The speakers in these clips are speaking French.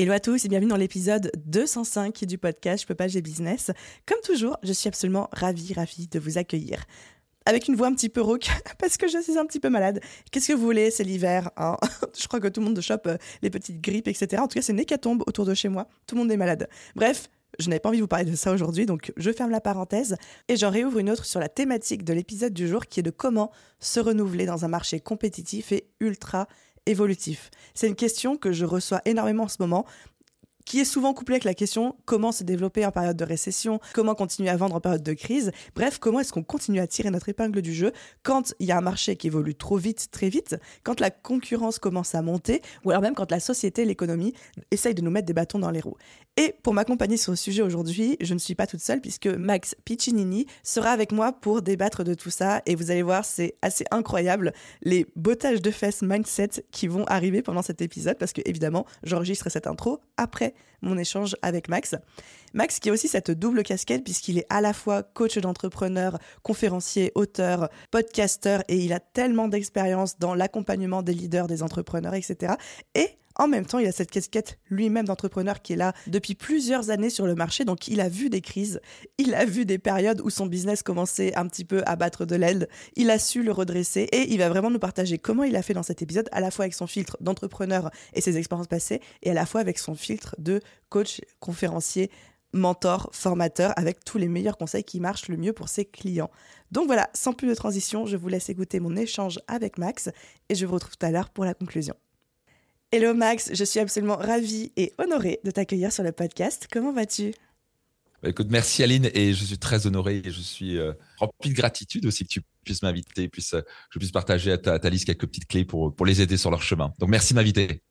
Hello à tous et bienvenue dans l'épisode 205 du podcast Je peux pas, j'ai business. Comme toujours, je suis absolument ravie, ravie de vous accueillir. Avec une voix un petit peu rauque, parce que je suis un petit peu malade. Qu'est-ce que vous voulez, c'est l'hiver. Hein? Je crois que tout le monde chope euh, les petites grippes, etc. En tout cas, c'est une hécatombe autour de chez moi. Tout le monde est malade. Bref, je n'avais pas envie de vous parler de ça aujourd'hui, donc je ferme la parenthèse et j'en réouvre une autre sur la thématique de l'épisode du jour qui est de comment se renouveler dans un marché compétitif et ultra évolutif. C'est une question que je reçois énormément en ce moment qui est souvent couplée avec la question comment se développer en période de récession, comment continuer à vendre en période de crise, bref, comment est-ce qu'on continue à tirer notre épingle du jeu quand il y a un marché qui évolue trop vite, très vite, quand la concurrence commence à monter, ou alors même quand la société, l'économie essaye de nous mettre des bâtons dans les roues. Et pour m'accompagner sur le sujet aujourd'hui, je ne suis pas toute seule puisque Max Piccinini sera avec moi pour débattre de tout ça. Et vous allez voir, c'est assez incroyable les bottages de fesses mindset qui vont arriver pendant cet épisode parce que évidemment, j'enregistre cette intro après mon échange avec Max. Max qui a aussi cette double casquette puisqu'il est à la fois coach d'entrepreneur, conférencier, auteur, podcasteur et il a tellement d'expérience dans l'accompagnement des leaders, des entrepreneurs, etc. Et en même temps, il a cette casquette lui-même d'entrepreneur qui est là depuis plusieurs années sur le marché. Donc, il a vu des crises, il a vu des périodes où son business commençait un petit peu à battre de l'aile. Il a su le redresser et il va vraiment nous partager comment il a fait dans cet épisode, à la fois avec son filtre d'entrepreneur et ses expériences passées, et à la fois avec son filtre de coach, conférencier, mentor, formateur, avec tous les meilleurs conseils qui marchent le mieux pour ses clients. Donc voilà, sans plus de transition, je vous laisse écouter mon échange avec Max et je vous retrouve tout à l'heure pour la conclusion. Hello Max, je suis absolument ravie et honorée de t'accueillir sur le podcast. Comment vas-tu? Bah, Écoute, merci Aline et je suis très honoré et je suis euh, rempli de gratitude aussi que tu puisses m'inviter, et que je puisse partager à ta, ta, liste quelques petites clés pour, pour les aider sur leur chemin. Donc merci de m'inviter.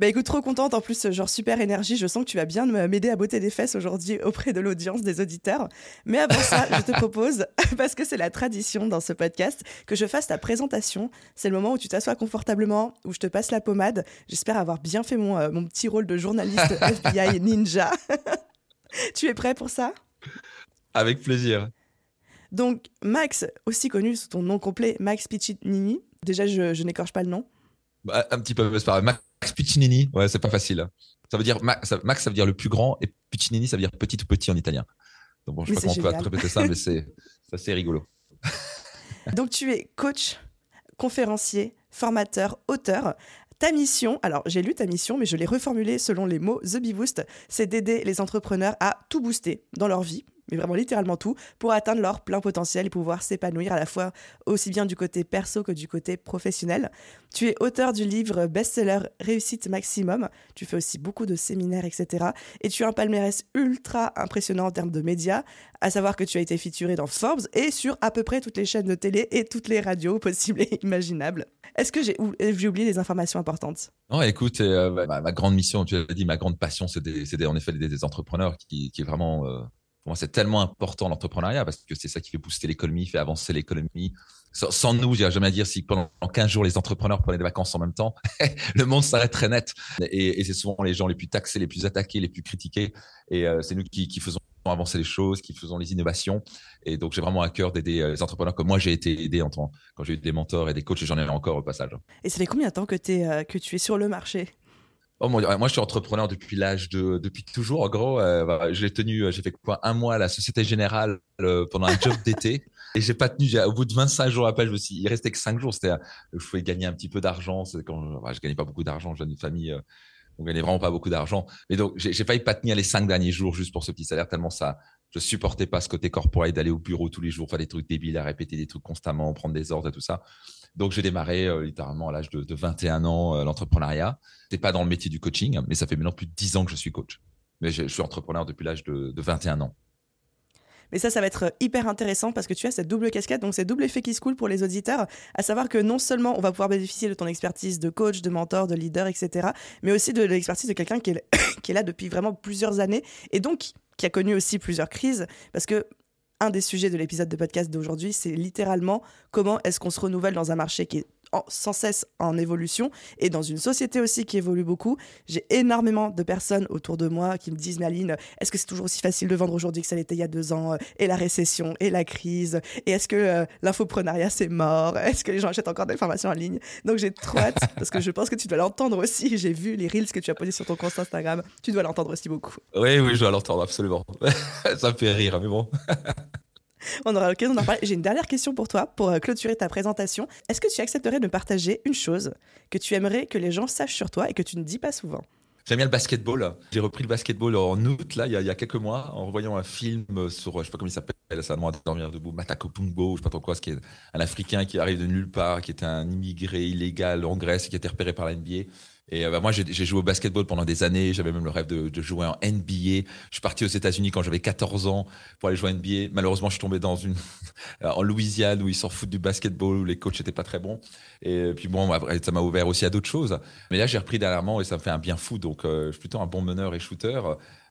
Bah écoute, trop contente. En plus, genre super énergie. Je sens que tu vas bien m'aider à botter des fesses aujourd'hui auprès de l'audience, des auditeurs. Mais avant ça, je te propose, parce que c'est la tradition dans ce podcast, que je fasse ta présentation. C'est le moment où tu t'assois confortablement, où je te passe la pommade. J'espère avoir bien fait mon, euh, mon petit rôle de journaliste FBI ninja. tu es prêt pour ça? Avec plaisir. Donc, Max, aussi connu sous ton nom complet, Max Piccinini. Déjà, je, je n'écorche pas le nom. Bah, un petit peu, c'est pas Max Piccinini, ouais, c'est pas facile. Ça veut dire Max, ça, Max, ça veut dire le plus grand, et Piccinini, ça veut dire petit ou petit en italien. Donc bon, je sais pas comment on peut répéter ça, mais c'est assez rigolo. Donc tu es coach, conférencier, formateur, auteur. Ta mission, alors j'ai lu ta mission, mais je l'ai reformulée selon les mots The Bee Boost, c'est d'aider les entrepreneurs à tout booster dans leur vie, mais vraiment littéralement tout, pour atteindre leur plein potentiel et pouvoir s'épanouir à la fois aussi bien du côté perso que du côté professionnel. Tu es auteur du livre best-seller Réussite Maximum, tu fais aussi beaucoup de séminaires, etc. Et tu as un palmarès ultra impressionnant en termes de médias, à savoir que tu as été featuré dans Forbes et sur à peu près toutes les chaînes de télé et toutes les radios possibles et imaginables. Est-ce que j'ai oublié des informations importantes? Non, écoute, euh, ma, grande mission, tu as dit, ma grande passion, c'est en effet des, entrepreneurs qui, qui est vraiment... Euh, pour moi, c'est tellement important l'entrepreneuriat parce que c'est ça qui fait booster l'économie, fait avancer l'économie. Sans, nous, je jamais à dire si pendant 15 jours les entrepreneurs prenaient des vacances en même temps, le monde s'arrêterait net. Et, c'est souvent les gens les plus taxés, les plus attaqués, les plus critiqués. Et euh, c'est nous qui, faisons avancer les choses, qui faisons les innovations. Et donc, j'ai vraiment à cœur d'aider euh, les entrepreneurs comme moi, j'ai été aidé en temps, quand j'ai eu des mentors et des coachs et j'en ai encore au passage. Et ça fait combien de temps que, es, euh, que tu es sur le marché? Oh, moi, je suis entrepreneur depuis l'âge de, depuis toujours. En gros, euh, j'ai tenu, euh, j'ai fait quoi, un mois à la Société Générale euh, pendant un job d'été. Et j'ai pas tenu, au bout de 25 jours après, je me suis, il restait que 5 jours. C'était, je pouvais gagner un petit peu d'argent. C'est quand, je gagnais pas beaucoup d'argent. J'ai une famille, on gagnait vraiment pas beaucoup d'argent. Mais donc, j'ai failli pas tenir les 5 derniers jours juste pour ce petit salaire tellement ça, je supportais pas ce côté corporel d'aller au bureau tous les jours, faire des trucs débiles, à répéter des trucs constamment, prendre des ordres et tout ça. Donc, j'ai démarré euh, littéralement à l'âge de, 21 ans euh, l'entrepreneuriat. C'est pas dans le métier du coaching, mais ça fait maintenant plus de 10 ans que je suis coach. Mais je, suis entrepreneur depuis l'âge de, 21 ans. Mais ça, ça va être hyper intéressant parce que tu as cette double casquette, donc c'est double effet qui se coule pour les auditeurs, à savoir que non seulement on va pouvoir bénéficier de ton expertise de coach, de mentor, de leader, etc., mais aussi de l'expertise de quelqu'un qui, qui est là depuis vraiment plusieurs années et donc qui a connu aussi plusieurs crises parce que un des sujets de l'épisode de podcast d'aujourd'hui, c'est littéralement comment est-ce qu'on se renouvelle dans un marché qui est sans cesse en évolution et dans une société aussi qui évolue beaucoup. J'ai énormément de personnes autour de moi qui me disent Mais Aline, est-ce que c'est toujours aussi facile de vendre aujourd'hui que ça l'était il y a deux ans Et la récession et la crise Et est-ce que euh, l'infoprenariat c'est mort Est-ce que les gens achètent encore des formations en ligne? Donc j'ai trop hâte parce que je pense que tu dois l'entendre aussi. J'ai vu les reels que tu as posés sur ton compte Instagram. Tu dois l'entendre aussi beaucoup. Oui, oui, je dois l'entendre absolument. ça me fait rire, mais bon. On aura l'occasion d'en parler. J'ai une dernière question pour toi, pour euh, clôturer ta présentation. Est-ce que tu accepterais de partager une chose que tu aimerais que les gens sachent sur toi et que tu ne dis pas souvent? J'aime bien le basketball. J'ai repris le basketball en août, là, il y, a, quelques mois, en revoyant un film sur, je sais pas comment il s'appelle, ça demande à dormir debout, Matako Pumbo, je sais pas trop quoi, ce est un Africain qui arrive de nulle part, qui était un immigré illégal en Grèce, qui a été repéré par la NBA et euh, bah, moi, j'ai joué au basketball pendant des années. J'avais même le rêve de, de, jouer en NBA. Je suis parti aux États-Unis quand j'avais 14 ans pour aller jouer en NBA. Malheureusement, je suis tombé dans une en Louisiane où ils s'en foutent du basketball, où les coachs n'étaient pas très bons. Et puis bon, ça m'a ouvert aussi à d'autres choses. Mais là, j'ai repris dernièrement et ça me fait un bien fou. Donc, euh, je suis plutôt un bon meneur et shooter.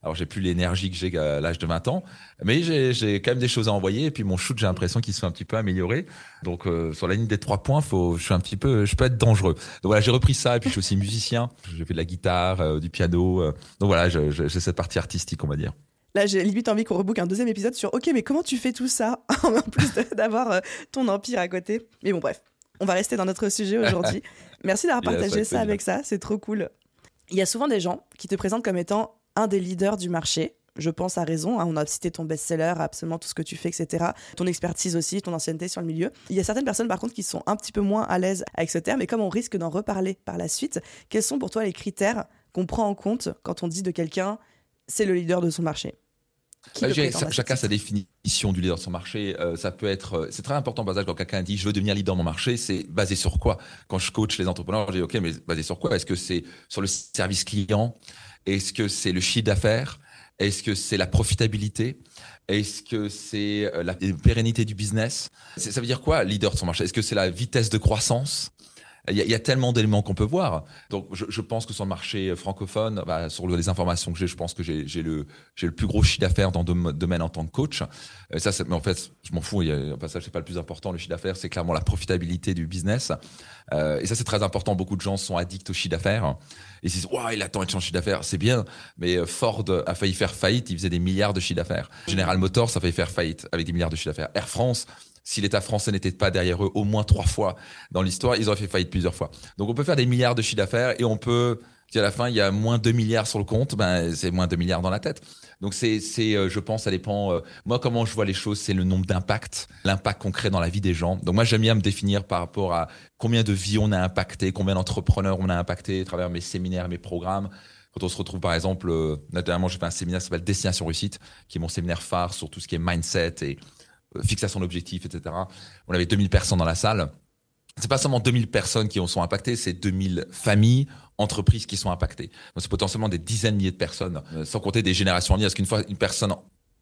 Alors, j'ai plus l'énergie que j'ai à l'âge de 20 ans, mais j'ai quand même des choses à envoyer. Et puis, mon shoot, j'ai l'impression qu'il se fait un petit peu améliorer. Donc, euh, sur la ligne des trois points, faut, je suis un petit peu, je peux être dangereux. Donc, voilà, j'ai repris ça. Et puis, je suis aussi musicien. J'ai fait de la guitare, euh, du piano. Euh. donc, voilà, j'ai cette partie artistique, on va dire. Là, j'ai limite envie qu'on rebook un deuxième épisode sur OK, mais comment tu fais tout ça? En plus d'avoir ton empire à côté Mais bon, bref, on va rester dans notre sujet aujourd'hui. Merci d'avoir partagé ça avec ça, c'est trop cool. Il y a souvent des gens qui te présentent comme étant un des leaders du marché. Je pense à raison. Hein. on a cité ton best-seller, absolument tout ce que tu fais, etc. Ton expertise aussi, ton ancienneté sur le milieu. Il y a certaines personnes, par contre, qui sont un petit peu moins à l'aise avec ce terme. Et comme on risque d'en reparler par la suite, quels sont pour toi les critères qu'on prend en compte quand on dit de quelqu'un, c'est le leader de son marché? Bah, chacun sa définition du leader de son marché. Euh, ça peut être, euh, c'est très important par exemple quand quelqu'un dit je veux devenir leader de mon marché, c'est basé sur quoi? Quand je coach les entrepreneurs, je dis ok, mais basé sur quoi? Est-ce que c'est sur le service client? Est-ce que c'est le chiffre d'affaires? Est-ce que c'est la profitabilité? Est-ce que c'est euh, la pérennité du business? Ça veut dire quoi, leader de son marché? Est-ce que c'est la vitesse de croissance? Il y, a, tellement d'éléments qu'on peut voir. Donc, je, pense que sur le marché francophone, bah, sur les informations que j'ai, je pense que j'ai le, plus gros chiffre d'affaires dans le domaine en tant que coach. Euh, ça, mais en fait, je m'en fous. Il y a, passage, c'est pas le plus important. Le chiffre d'affaires, c'est clairement la profitabilité du business. Euh, et ça, c'est très important. Beaucoup de gens sont addicts au chiffre d'affaires. Ils se disent, il attend de changer chiffre d'affaires. C'est bien. Mais euh, Ford a failli faire faillite. Il faisait des milliards de chiffre d'affaires. General Motors, a failli faire faillite avec des milliards de chiffre d'affaires. Air France, si l'État français n'était pas derrière eux au moins trois fois dans l'histoire, ils auraient fait faillite plusieurs fois. Donc on peut faire des milliards de chiffre d'affaires et on peut, si à la fin il y a moins 2 milliards sur le compte, ben c'est moins 2 milliards dans la tête. Donc c'est, c'est, euh, je pense, ça dépend. Euh, moi, comment je vois les choses, c'est le nombre d'impacts, l'impact qu'on crée dans la vie des gens. Donc moi, j'aime bien me définir par rapport à combien de vies on a impacté, combien d'entrepreneurs on a impacté à travers mes séminaires, mes programmes. Quand on se retrouve, par exemple, euh, notamment, j'ai fait un séminaire qui s'appelle Destination Réussite, qui est mon séminaire phare sur tout ce qui est mindset et fixation d'objectifs, etc. On avait 2000 personnes dans la salle. C'est pas seulement 2000 personnes qui en sont impactées, c'est 2000 familles, entreprises qui sont impactées. Donc c'est potentiellement des dizaines de milliers de personnes, euh, sans compter des générations en ligne. Parce qu'une fois une personne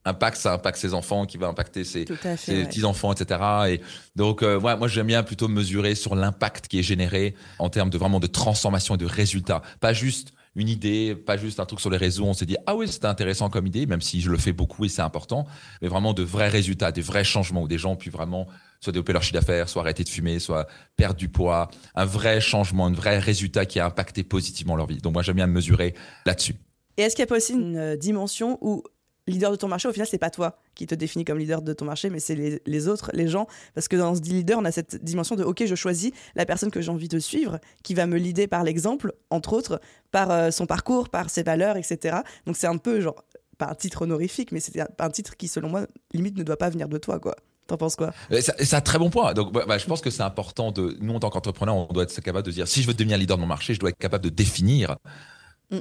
impacte, ça impacte ses enfants, qui va impacter ses, petits-enfants, etc. Et donc, euh, moi, j'aime bien plutôt mesurer sur l'impact qui est généré en termes de vraiment de transformation et de résultats. Pas juste une idée, pas juste un truc sur les réseaux, on s'est dit ah oui c'était intéressant comme idée, même si je le fais beaucoup et c'est important, mais vraiment de vrais résultats, des vrais changements où des gens puissent vraiment soit développer leur chiffre d'affaires, soit arrêter de fumer, soit perdre du poids, un vrai changement, un vrai résultat qui a impacté positivement leur vie. Donc moi j'aime bien me mesurer là-dessus. Et est-ce qu'il y a pas aussi une euh, dimension où leader de ton marché, au final, c'est pas toi qui te définis comme leader de ton marché, mais c'est les, autres, les gens? Parce que dans ce leader, on a cette dimension de OK, je choisis la personne que j'ai envie de suivre, qui va me leader par l'exemple, entre autres, par euh, son parcours, par ses valeurs, etc. Donc c'est un peu genre, pas un titre honorifique, mais c'est un, titre qui, selon moi, limite ne doit pas venir de toi, quoi. T'en penses quoi? C'est un très bon point. Donc, bah, bah, je pense que c'est important de, nous en tant qu'entrepreneurs, on doit être capable de dire, si je veux devenir leader de mon marché, je dois être capable de définir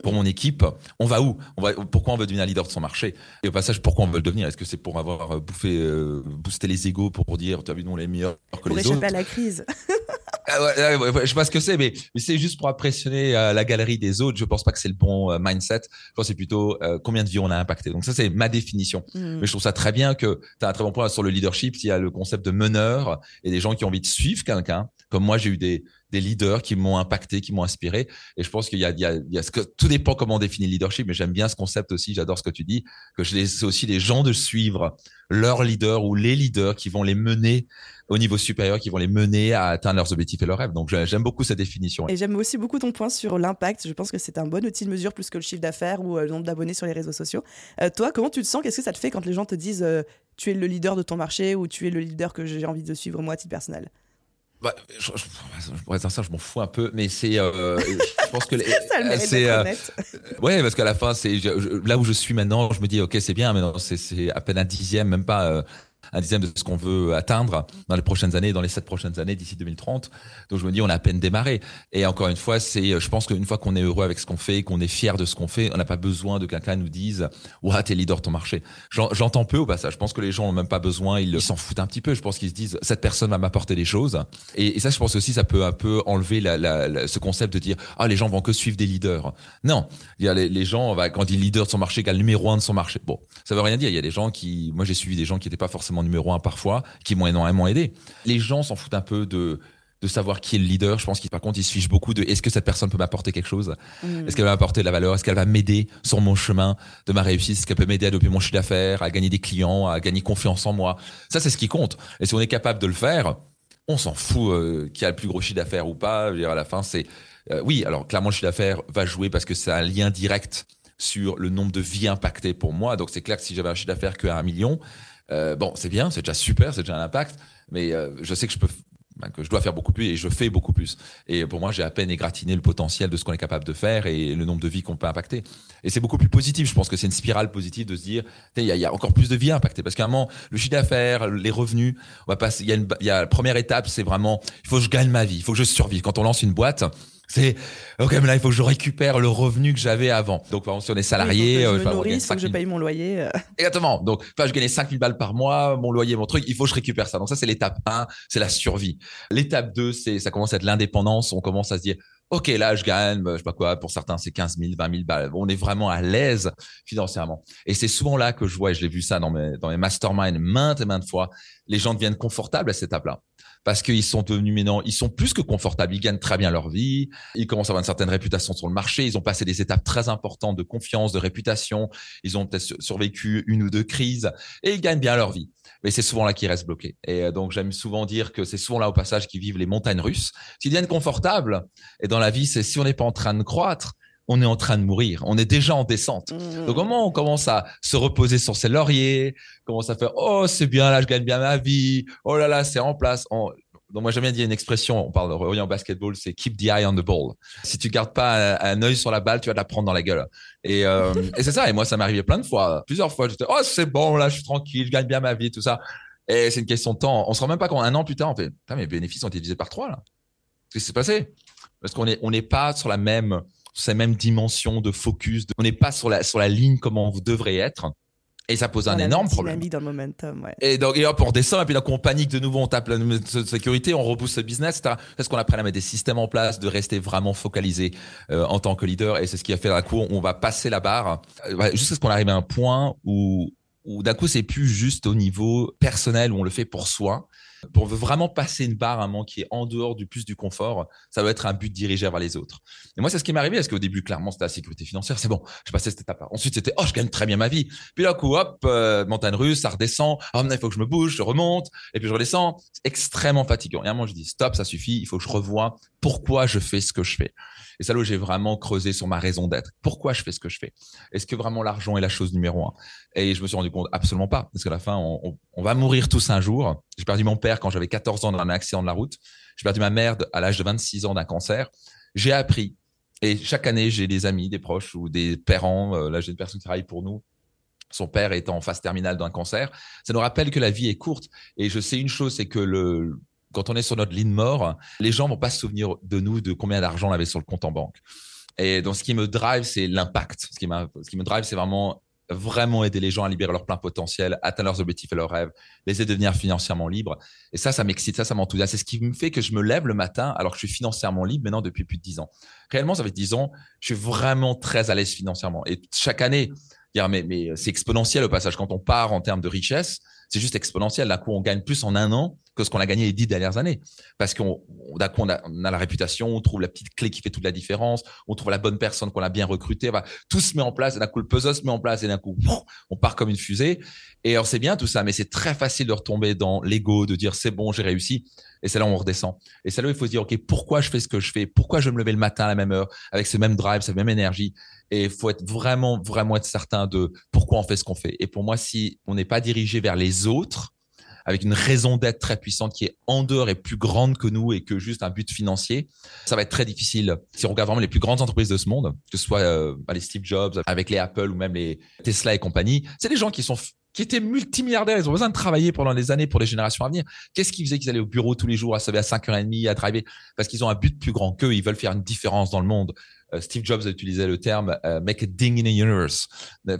pour mon équipe, on va où? On va, Pourquoi on veut devenir leader de son marché? Et au passage, pourquoi on veut le devenir? Est-ce que c'est pour avoir bouffé, euh, boosté les égaux, pour dire, tu as vu, nous, on est meilleurs que pour les autres? Pour échapper à la crise. Ah ouais, je sais pas ce que c'est, mais, mais c'est juste pour impressionner euh, la galerie des autres. Je pense pas que c'est le bon euh, mindset. Je pense c'est plutôt euh, combien de vies on a impacté. Donc ça, c'est ma définition. Hmm. Mais je trouve ça très bien que tu as un très bon point sur le leadership. Il y a le concept de meneur et des gens qui ont envie de suivre quelqu'un. Comme moi, j'ai eu des, des leaders qui m'ont impacté, qui m'ont inspiré. Et je pense qu'il y a, il y a, il y a ce que, tout dépend comment on définit le leadership, mais j'aime bien ce concept aussi. J'adore ce que tu dis, que c'est aussi les gens de suivre leurs leaders ou les leaders qui vont les mener au niveau supérieur, qui vont les mener à atteindre leurs objectifs et leurs rêves. Donc j'aime beaucoup cette définition. Et j'aime aussi beaucoup ton point sur l'impact. Je pense que c'est un bon outil de mesure plus que le chiffre d'affaires ou euh, le nombre d'abonnés sur les réseaux sociaux. Euh, toi, comment tu te sens? Qu'est-ce que ça te fait quand les gens te disent euh, tu es le leader de ton marché ou tu es le leader que j'ai envie de suivre moi à titre personnel? Bah, je, pourrais dire ça, je m'en fous un peu, mais c'est, je pense que c'est, ouais, parce qu'à la fin, c'est là où je suis maintenant, je me dis, ok, c'est bien, mais c'est à peine un dixième, même pas un dixième de ce qu'on veut atteindre dans les prochaines années, dans les sept prochaines années d'ici 2030. Donc je me dis, on a à peine démarré. Et encore une fois, c'est, je pense qu'une fois qu'on est heureux avec ce qu'on fait, qu'on est fier de ce qu'on fait, on n'a pas besoin de quelqu'un nous dise, ouais, t'es leader de ton marché. J'entends peu au passage. Je pense que les gens n'ont même pas besoin, ils s'en foutent un petit peu. Je pense qu'ils se disent, cette personne va m'apporter des choses. Et, ça, je pense aussi, ça peut un peu enlever ce concept de dire, ah, les gens vont que suivre des leaders. Non, il y a les, gens, quand on dit leader de son marché, égale numéro un de son marché. Bon, ça veut rien dire. Il y a des gens qui, moi, j'ai suivi des gens qui n'étaient pas forcément numéro un parfois, qui m'ont énormément aidé. Les gens s'en foutent un peu de de savoir qui est le leader. Je pense qu'ils, par contre, ils se fichent beaucoup de est-ce que cette personne peut m'apporter quelque chose? Mm. Est-ce qu'elle va m'apporter de la valeur? Est-ce qu'elle va m'aider sur mon chemin de ma réussite? Est-ce qu'elle peut m'aider à développer mon chiffre d'affaires, à gagner des clients, à gagner confiance en moi? Ça, c'est ce qui compte. Et si on est capable de le faire, on s'en fout euh, qui a le plus gros chiffre d'affaires ou pas. Je veux dire, à la fin, c'est euh, oui. Alors clairement, le chiffre d'affaires va jouer parce que c'est un lien direct sur le nombre de vies impactées pour moi. Donc c'est clair que si j'avais un chiffre d'affaires que à un million, euh, bon, c'est bien, c'est déjà super, c'est déjà un impact, mais euh, je sais que je peux ben, que je dois faire beaucoup plus et je fais beaucoup plus. Et pour moi, j'ai à peine égratigné le potentiel de ce qu'on est capable de faire et le nombre de vies qu'on peut impacter. Et c'est beaucoup plus positif. Je pense que c'est une spirale positive de se dire, il y, a encore plus de vies à impacter parce qu'à un moment, le chiffre d'affaires, les revenus, on va passer. Il y y a la première étape, c'est vraiment, il faut que je gagne ma vie, il faut que je survive. Quand on lance une boîte, c'est ok, mais là il faut que je récupère le revenu que j'avais avant. Donc par exemple, si on est salarié, il faut que je euh, me nourrisse, faut que je paye mon loyer. Euh. Exactement. Donc enfin, je gagnais 5000 balles par mois, mon loyer, mon truc, il faut que je récupère ça. Donc ça c'est l'étape 1, c'est la survie. L'étape 2, c'est ça commence à être l'indépendance, on commence à se dire OK, là, je gagne, je sais pas quoi, pour certains, c'est 15 000, 20 000 balles. On est vraiment à l'aise financièrement. Et c'est souvent là que je vois, et je l'ai vu ça dans mes, dans mes masterminds maintes et maintes fois, les gens deviennent confortables à cette étape-là parce qu'ils sont devenus maintenant, ils sont plus que confortables, ils gagnent très bien leur vie, ils commencent à avoir une certaine réputation sur le marché, ils ont passé des étapes très importantes de confiance, de réputation, ils ont peut-être survécu une ou deux crises et ils gagnent bien leur vie. Mais c'est souvent là qu'ils restent bloqués. Et euh, donc j'aime souvent dire que c'est souvent là au passage qu'ils vivent les montagnes russes. S'ils deviennent confortables, et dans la vie, c'est si on n'est pas en train de croître, on est en train de mourir. On est déjà en descente. Mmh. Donc, comment on commence à se reposer sur ses lauriers, commence à faire, oh, c'est bien, là, je gagne bien ma vie. Oh là là, c'est en place. Donc, moi, j'aime bien dire une expression, on parle de en basketball, c'est keep the eye on the ball. Si tu gardes pas un, œil sur la balle, tu vas te la prendre dans la gueule. Et, euh, et c'est ça. Et moi, ça m'est arrivé plein de fois. Plusieurs fois, j'étais, oh, c'est bon, là, je suis tranquille, je gagne bien ma vie, tout ça. Et c'est une question de temps. On se rend même pas compte. Un an plus tard, on fait, mes bénéfices ont été divisés par trois, là. Qu'est-ce qui s'est passé? Parce qu'on est, on n'est pas sur la même, ces mêmes dimensions de focus. on n'est pas sur la, sur la ligne comme on devrait être. Et ça pose un énorme problème. Dans le momentum, ouais. Et donc, et hop, on descend, et puis là, on panique de nouveau, on tape la sécurité, on repousse le business. Est-ce qu'on apprenne à mettre des systèmes en place, de rester vraiment focalisé euh, en tant que leader Et c'est ce qui a fait la cour. On va passer la barre euh, jusqu'à ce qu'on arrive à un point où, où d'un coup, c'est plus juste au niveau personnel où on le fait pour soi, pour vraiment passer une barre à un moment qui est en dehors du plus du confort, ça va être un but dirigé vers les autres. Et moi, c'est ce qui m'est arrivé, parce qu'au début, clairement, c'était la sécurité financière, c'est bon, je passais cette étape-là. Ensuite, c'était, oh, je gagne très bien ma vie. Puis là, coup, hop, euh, montagne russe, ça redescend. Ah, maintenant, il faut que je me bouge, je remonte, et puis je redescends. C'est extrêmement fatigant. Et à un moment, je dis, stop, ça suffit, il faut que je revoie pourquoi je fais ce que je fais. Et ça, là j'ai vraiment creusé sur ma raison d'être. Pourquoi je fais ce que je fais? Est-ce que vraiment l'argent est la chose numéro un? Et je me suis rendu compte absolument pas, parce qu'à la fin, on, on, va mourir tous un jour. J'ai perdu mon père quand j'avais 14 ans dans un accident de la route. J'ai perdu ma mère à l'âge de 26 ans d'un cancer. J'ai appris. Et chaque année, j'ai des amis, des proches ou des parents. Euh, là, j'ai une personne qui travaille pour nous son père est en phase terminale d'un cancer. Ça nous rappelle que la vie est courte. Et je sais une chose, c'est que le, quand on est sur notre ligne mort, les gens vont pas se souvenir de nous, de combien d'argent on avait sur le compte en banque. Et donc, ce qui me drive, c'est l'impact. Ce qui, me drive, c'est vraiment vraiment aider les gens à libérer leur plein potentiel, atteindre leurs objectifs et leurs rêves, les aider à devenir financièrement libres. Et ça, ça m'excite, ça, ça m'enthousiasme. C'est ce qui me fait que je me lève le matin alors que je suis financièrement libre maintenant depuis plus de 10 ans. Réellement, ça fait 10 ans, je suis vraiment très à l'aise financièrement. Et chaque année, mais, mais c'est exponentiel au passage. Quand on part en termes de richesse, c'est juste exponentiel. D'un coup, on gagne plus en un an que ce qu'on a gagné les dix dernières années. Parce qu'on, coup, on a, la réputation, on trouve la petite clé qui fait toute la différence, on trouve la bonne personne qu'on a bien recrutée. tout se met en place. D'un coup, le puzzle se met en place et d'un coup, on part comme une fusée. Et alors, c'est bien tout ça, mais c'est très facile de retomber dans l'ego, de dire c'est bon, j'ai réussi. Et c'est là où on redescend. Et c'est là où il faut se dire, OK, pourquoi je fais ce que je fais? Pourquoi je me lever le matin à la même heure avec ce même drive, cette même énergie? Et il faut être vraiment, vraiment être certain de pourquoi on fait ce qu'on fait. Et pour moi, si on n'est pas dirigé vers les autres, avec une raison d'être très puissante qui est en dehors et plus grande que nous et que juste un but financier, ça va être très difficile. Si on regarde vraiment les plus grandes entreprises de ce monde, que ce soit euh, les Steve Jobs, avec les Apple ou même les Tesla et compagnie, c'est des gens qui sont qui étaient multimilliardaires, ils ont besoin de travailler pendant des années pour les générations à venir. Qu'est-ce qui faisait qu'ils allaient au bureau tous les jours, à se lever à 5h30, à travailler? Parce qu'ils ont un but plus grand qu'eux, ils veulent faire une différence dans le monde. Euh, Steve Jobs a utilisé le terme euh, make a ding in the universe,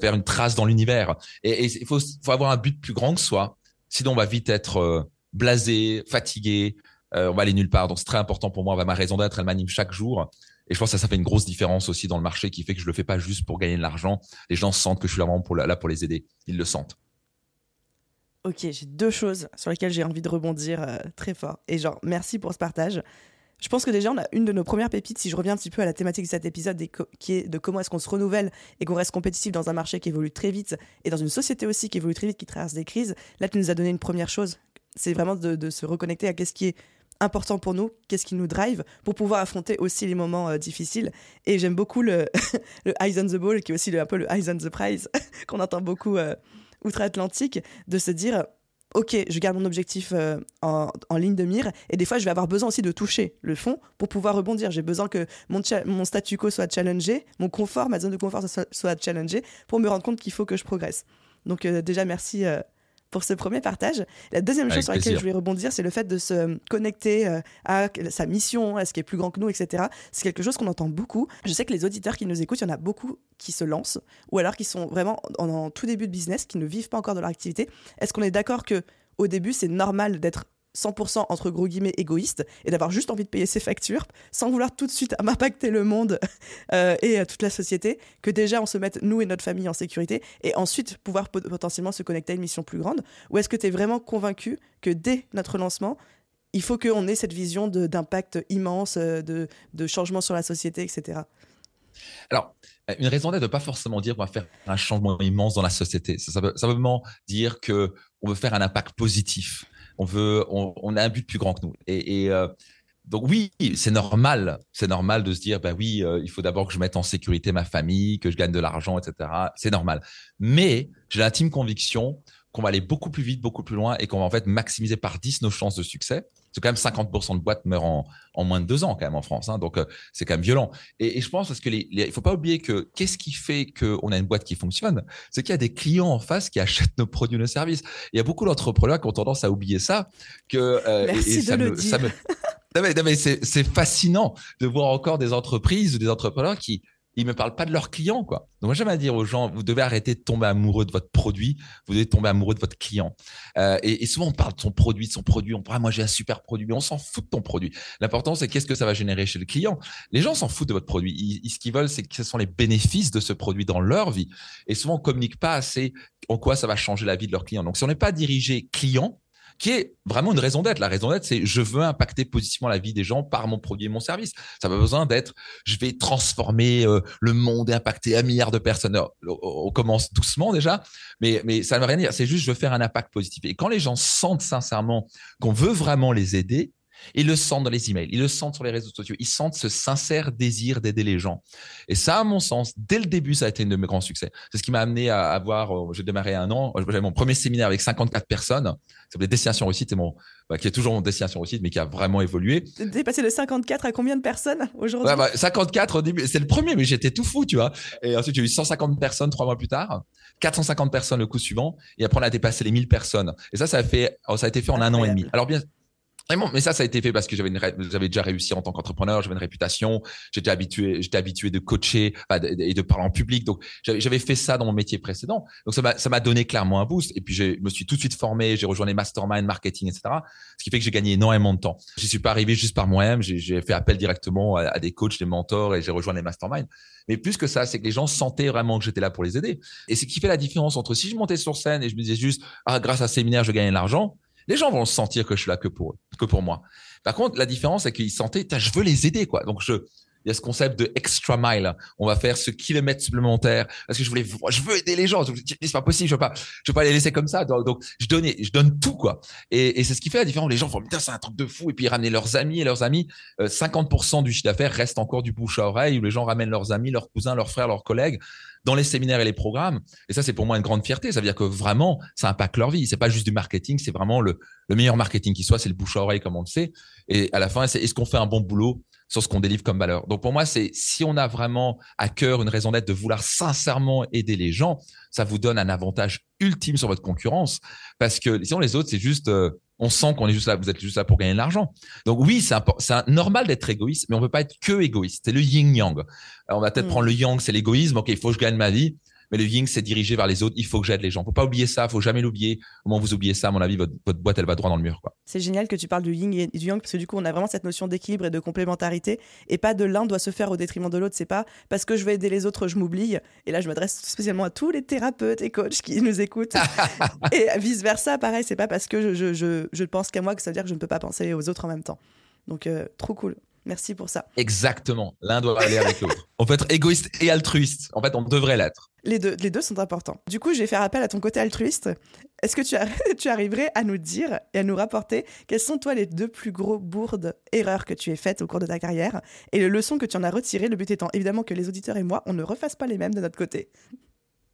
faire une trace dans l'univers. Et il faut, faut avoir un but plus grand que soi. Sinon, on va vite être euh, blasé, fatigué, on va aller nulle part. Donc, c'est très important pour moi. Ma raison d'être, elle m'anime chaque jour. Et je pense que ça, ça fait une grosse différence aussi dans le marché qui fait que je le fais pas juste pour gagner de l'argent. Les gens sentent que je suis là vraiment pour, là pour les aider. Ils le sentent. Ok, j'ai deux choses sur lesquelles j'ai envie de rebondir très fort. Et genre, merci pour ce partage. Je pense que déjà, on a une de nos premières pépites, si je reviens un petit peu à la thématique de cet épisode, qui est de comment est-ce qu'on se renouvelle et qu'on reste compétitif dans un marché qui évolue très vite et dans une société aussi qui évolue très vite, qui traverse des crises. Là, tu nous as donné une première chose. C'est vraiment de, se reconnecter à qu'est-ce qui est important pour nous, qu'est-ce qui nous drive, pour pouvoir affronter aussi les moments euh, difficiles. Et j'aime beaucoup le, le Eyes on the Ball, qui est aussi un peu le Eyes on the Prize, qu'on entend beaucoup euh, outre-Atlantique, de se dire ok, je garde mon objectif euh, en, ligne de mire, et des fois, je vais avoir besoin aussi de toucher le fond pour pouvoir rebondir. J'ai besoin que mon, statu quo soit challengé, mon confort, ma zone de confort soit, soit challengée, pour me rendre compte qu'il faut que je progresse. Donc euh, déjà, merci euh, pour ce premier partage. La deuxième chose sur laquelle je voulais rebondir, c'est le fait de se connecter euh, à sa mission, à ce qui est plus grand que nous, etc. C'est quelque chose qu'on entend beaucoup. Je sais que les auditeurs qui nous écoutent, il y en a beaucoup qui se lancent ou alors qui sont vraiment en tout début de business, qui ne vivent pas encore de leur activité. Est-ce qu'on est d'accord que au début, c'est normal d'être 100% entre gros guillemets égoïste et d'avoir juste envie de payer ses factures sans vouloir tout de suite m'impacter le monde euh, et euh, toute la société, que déjà on se mette nous et notre famille en sécurité et ensuite pouvoir potentiellement se connecter à une mission plus grande Ou est-ce que tu es vraiment convaincu que dès notre lancement, il faut qu'on ait cette vision d'impact immense, euh, de, changement sur la société, etc. Alors, une raison d'être de pas forcément dire qu'on va faire un changement immense dans la société. Ça, veut simplement dire que on veut faire un impact positif on veut, on, a un but plus grand que nous. Et, euh, donc oui, c'est normal, c'est normal de se dire, bah oui, euh, il faut d'abord que je mette en sécurité ma famille, que je gagne de l'argent, etc. C'est normal. Mais j'ai l'intime conviction qu'on va aller beaucoup plus vite, beaucoup plus loin et qu'on va en fait maximiser par 10 nos chances de succès. C'est quand même 50% de boîtes meurent en, moins de deux ans quand même en France. Hein, donc, euh, c'est quand même violent. Et, je pense parce que les, il faut pas oublier que qu'est-ce qui fait qu'on a une boîte qui fonctionne? C'est qu'il y a des clients en face qui achètent nos produits, nos services. Il y a beaucoup d'entrepreneurs qui ont tendance à oublier ça. Que, euh, Merci de ça le dire. c'est fascinant de voir encore des entreprises ou des entrepreneurs qui ils me parlent pas de leurs clients, quoi. Donc, moi, j'aime à dire aux gens, vous devez arrêter de tomber amoureux de votre produit, vous devez tomber amoureux de votre client. Euh, et, souvent, on parle de son produit, de son produit, on parle, ah, moi, j'ai un super produit, mais on s'en fout de ton produit. L'important, c'est qu'est-ce que ça va générer chez le client. Les gens s'en foutent de votre produit. Ce qu'ils veulent, c'est que ce sont les bénéfices de ce produit dans leur vie. Et souvent, on communique pas assez en quoi ça va changer la vie de leurs clients. Donc, si on n'est pas dirigé client, qui est vraiment une raison d'être. La raison d'être, c'est je veux impacter positivement la vie des gens par mon produit et mon service. Ça n'a pas besoin d'être je vais transformer euh, le monde et impacter un milliard de personnes. on commence doucement déjà, mais, mais ça ne veut rien dire. C'est juste je veux faire un impact positif. Et quand les gens sentent sincèrement qu'on veut vraiment les aider, ils le sentent dans les emails, ils le sentent sur les réseaux sociaux, ils sentent ce sincère désir d'aider les gens. Et ça, à mon sens, dès le début, ça a été une de mes grands succès. C'est ce qui m'a amené à avoir, euh, j'ai démarré un an, j'avais mon premier séminaire avec 54 personnes, ça s'appelait Destination Réussite, mon, bah, qui est toujours mon Destination Réussite, mais qui a vraiment évolué. T'es passé de 54 à combien de personnes aujourd'hui? Ouais, 54 bah, au début, c'est le premier, mais j'étais tout fou, tu vois. Et ensuite, j'ai eu 150 personnes trois mois plus tard, 450 personnes le coup suivant, et après, on a dépassé les 1000 personnes. Et ça, ça a fait, ça a été fait en un an et demi. Alors bien, mais ça, ça a été fait parce que j'avais j'avais déjà réussi en tant qu'entrepreneur, j'avais une réputation, j'étais habitué, j'étais habitué de coacher et de parler en public. Donc, j'avais fait ça dans mon métier précédent. Donc, ça m'a, ça m'a donné clairement un boost. Et puis, je me suis tout de suite formé, j'ai rejoint les masterminds, marketing, etc. Ce qui fait que j'ai gagné énormément de temps. Je suis pas arrivé juste par moi-même. J'ai fait appel directement à, des coachs, des mentors et j'ai rejoint les masterminds. Mais plus que ça, c'est que les gens sentaient vraiment que j'étais là pour les aider. Et c'est ce qui fait la différence entre si je montais sur scène et je me disais juste, ah, grâce à ce séminaire, je gagne de l'argent les gens vont sentir que je suis là que pour eux, que pour moi. Par contre, la différence, c'est qu'ils sentaient, je veux les aider, quoi. Donc, je, il y a ce concept de extra mile. On va faire ce kilomètre supplémentaire parce que je voulais, je veux aider les gens. C'est pas possible. Je veux pas, je veux pas les laisser comme ça. Donc, je donnais, je donne tout, quoi. Et, c'est ce qui fait la différence. Les gens font, putain, c'est un truc de fou. Et puis, ils leurs amis et leurs amis. 50% euh, du chiffre d'affaires reste encore du bouche à oreille où les gens ramènent leurs amis, leurs cousins, leurs frères, leurs collègues dans les séminaires et les programmes. Et ça, c'est pour moi une grande fierté. Ça veut dire que vraiment, ça impacte leur vie. C'est pas juste du marketing, c'est vraiment le, le meilleur marketing qui soit. C'est le bouche à oreille, comme on le sait. Et à la fin, c'est est-ce qu'on fait un bon boulot? Sur ce qu'on délivre comme valeur. Donc pour moi, c'est si on a vraiment à cœur une raison d'être de vouloir sincèrement aider les gens, ça vous donne un avantage ultime sur votre concurrence parce que sinon les autres, c'est juste euh, on sent qu'on est juste là, vous êtes juste là pour gagner de l'argent. Donc oui, c'est normal d'être égoïste, mais on peut pas être que égoïste. C'est le yin yang. on va peut-être mm. prendre le yang, c'est l'égoïsme. Ok, il faut que je gagne ma vie mais le yin, c'est dirigé vers les autres. Il faut que j'aide les gens. Faut pas oublier ça. Faut jamais l'oublier. Au moment où vous oubliez ça, à mon avis, votre, boîte, elle va droit dans le mur. C'est génial que tu parles du yin et du yang parce que du coup, on a vraiment cette notion d'équilibre et de complémentarité et pas de l'un doit se faire au détriment de l'autre. C'est pas parce que je vais aider les autres, je m'oublie. Et là, je m'adresse spécialement à tous les thérapeutes et coachs qui nous écoutent. et vice versa, pareil. C'est pas parce que je, je, je, pense qu'à moi que ça veut dire que je ne peux pas penser aux autres en même temps. Donc, euh, trop cool. Merci pour ça. Exactement. L'un doit aller avec l'autre. On peut être égoïste et altruiste. En fait, on devrait l'être. Les deux, les deux sont importants. Du coup, je vais faire appel à ton côté altruiste. Est-ce que tu, tu arriverais à nous dire et à nous rapporter quelles sont, toi, les deux plus gros bourdes, erreurs que tu aies faites au cours de ta carrière et les leçons que tu en as retirées, le but étant évidemment que les auditeurs et moi, on ne refasse pas les mêmes de notre côté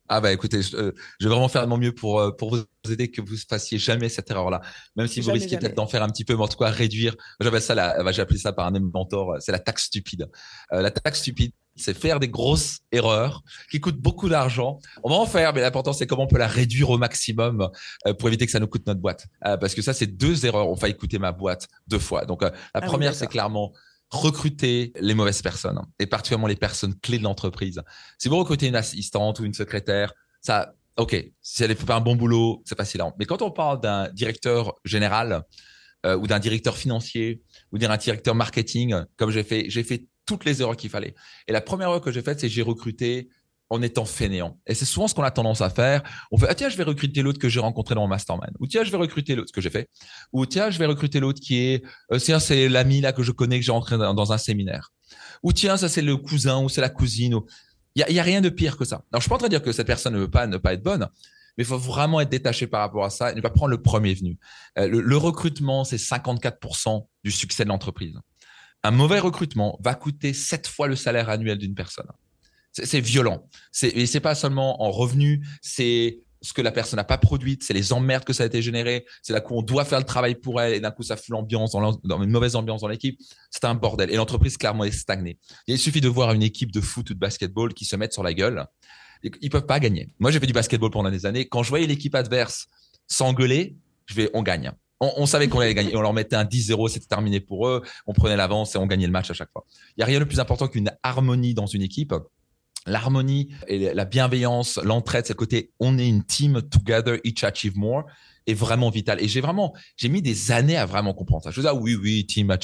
ah bah écoutez, je, euh, vais vraiment faire de mon mieux pour euh, pour vous aider que vous fassiez jamais cette erreur-là, même si vous risquez peut-être d'en faire un petit peu, mais en tout cas réduire. J'appelle ça la, bah, j'ai appelé ça par un mentor, c'est la taxe stupide. Euh, la taxe stupide, c'est faire des grosses erreurs qui coûtent beaucoup d'argent. On va en faire, mais l'important c'est comment on peut la réduire au maximum pour éviter que ça nous coûte notre boîte. parce que ça, c'est deux erreurs. On va écouter ma boîte deux fois. Donc la ah première, c'est clairement recruter les mauvaises personnes et particulièrement les personnes clés de l'entreprise. Si vous recrutez une assistante ou une secrétaire, ça, ok, si elle ne fait un bon boulot, c'est facile. Mais quand on parle d'un directeur général euh, ou d'un directeur financier ou d'un directeur marketing, comme j'ai fait, j'ai fait toutes les erreurs qu'il fallait. Et la première erreur que j'ai faite, c'est j'ai recruté en étant fainéant. Et c'est souvent ce qu'on a tendance à faire. On fait, ah tiens, je vais recruter l'autre que j'ai rencontré dans mon mastermind. Ou tiens, je vais recruter l'autre, que j'ai fait. Ou tiens, je vais recruter l'autre qui est, euh, tiens, c'est l'ami là que je connais, que j'ai rentré dans, un séminaire. Ou tiens, ça c'est le cousin ou c'est la cousine. Il y a, y a, rien de pire que ça. Alors, je suis pas en train de dire que cette personne ne veut pas ne pas être bonne, mais il faut vraiment être détaché par rapport à ça et ne pas prendre le premier venu. Euh, le, le recrutement, c'est 54% du succès de l'entreprise. Un mauvais recrutement va coûter sept fois le salaire annuel d'une personne. C'est violent. Et c'est pas seulement en revenu, c'est ce que la personne n'a pas produit, c'est les emmerdes que ça a été généré, c'est là où on doit faire le travail pour elle et d'un coup ça fout l'ambiance dans, une mauvaise ambiance dans l'équipe. C'est un bordel et l'entreprise clairement est stagnée. Il suffit de voir une équipe de foot ou de basketball qui se mettent sur la gueule. Ils peuvent pas gagner. Moi j'ai fait du basketball pendant des années. Quand je voyais l'équipe adverse s'engueuler, je vais on gagne. On, savait qu'on allait gagner. On leur mettait un 10-0, c'était terminé pour eux. On prenait l'avance et on gagnait le match à chaque fois. Il y a rien de plus important qu'une harmonie dans une équipe l'harmonie et la bienveillance, l'entraide, c'est le côté on est une team together, each achieve more est vraiment vital. Et j'ai vraiment, j'ai mis des années à vraiment comprendre ça. Je disais, ah oui, oui, team,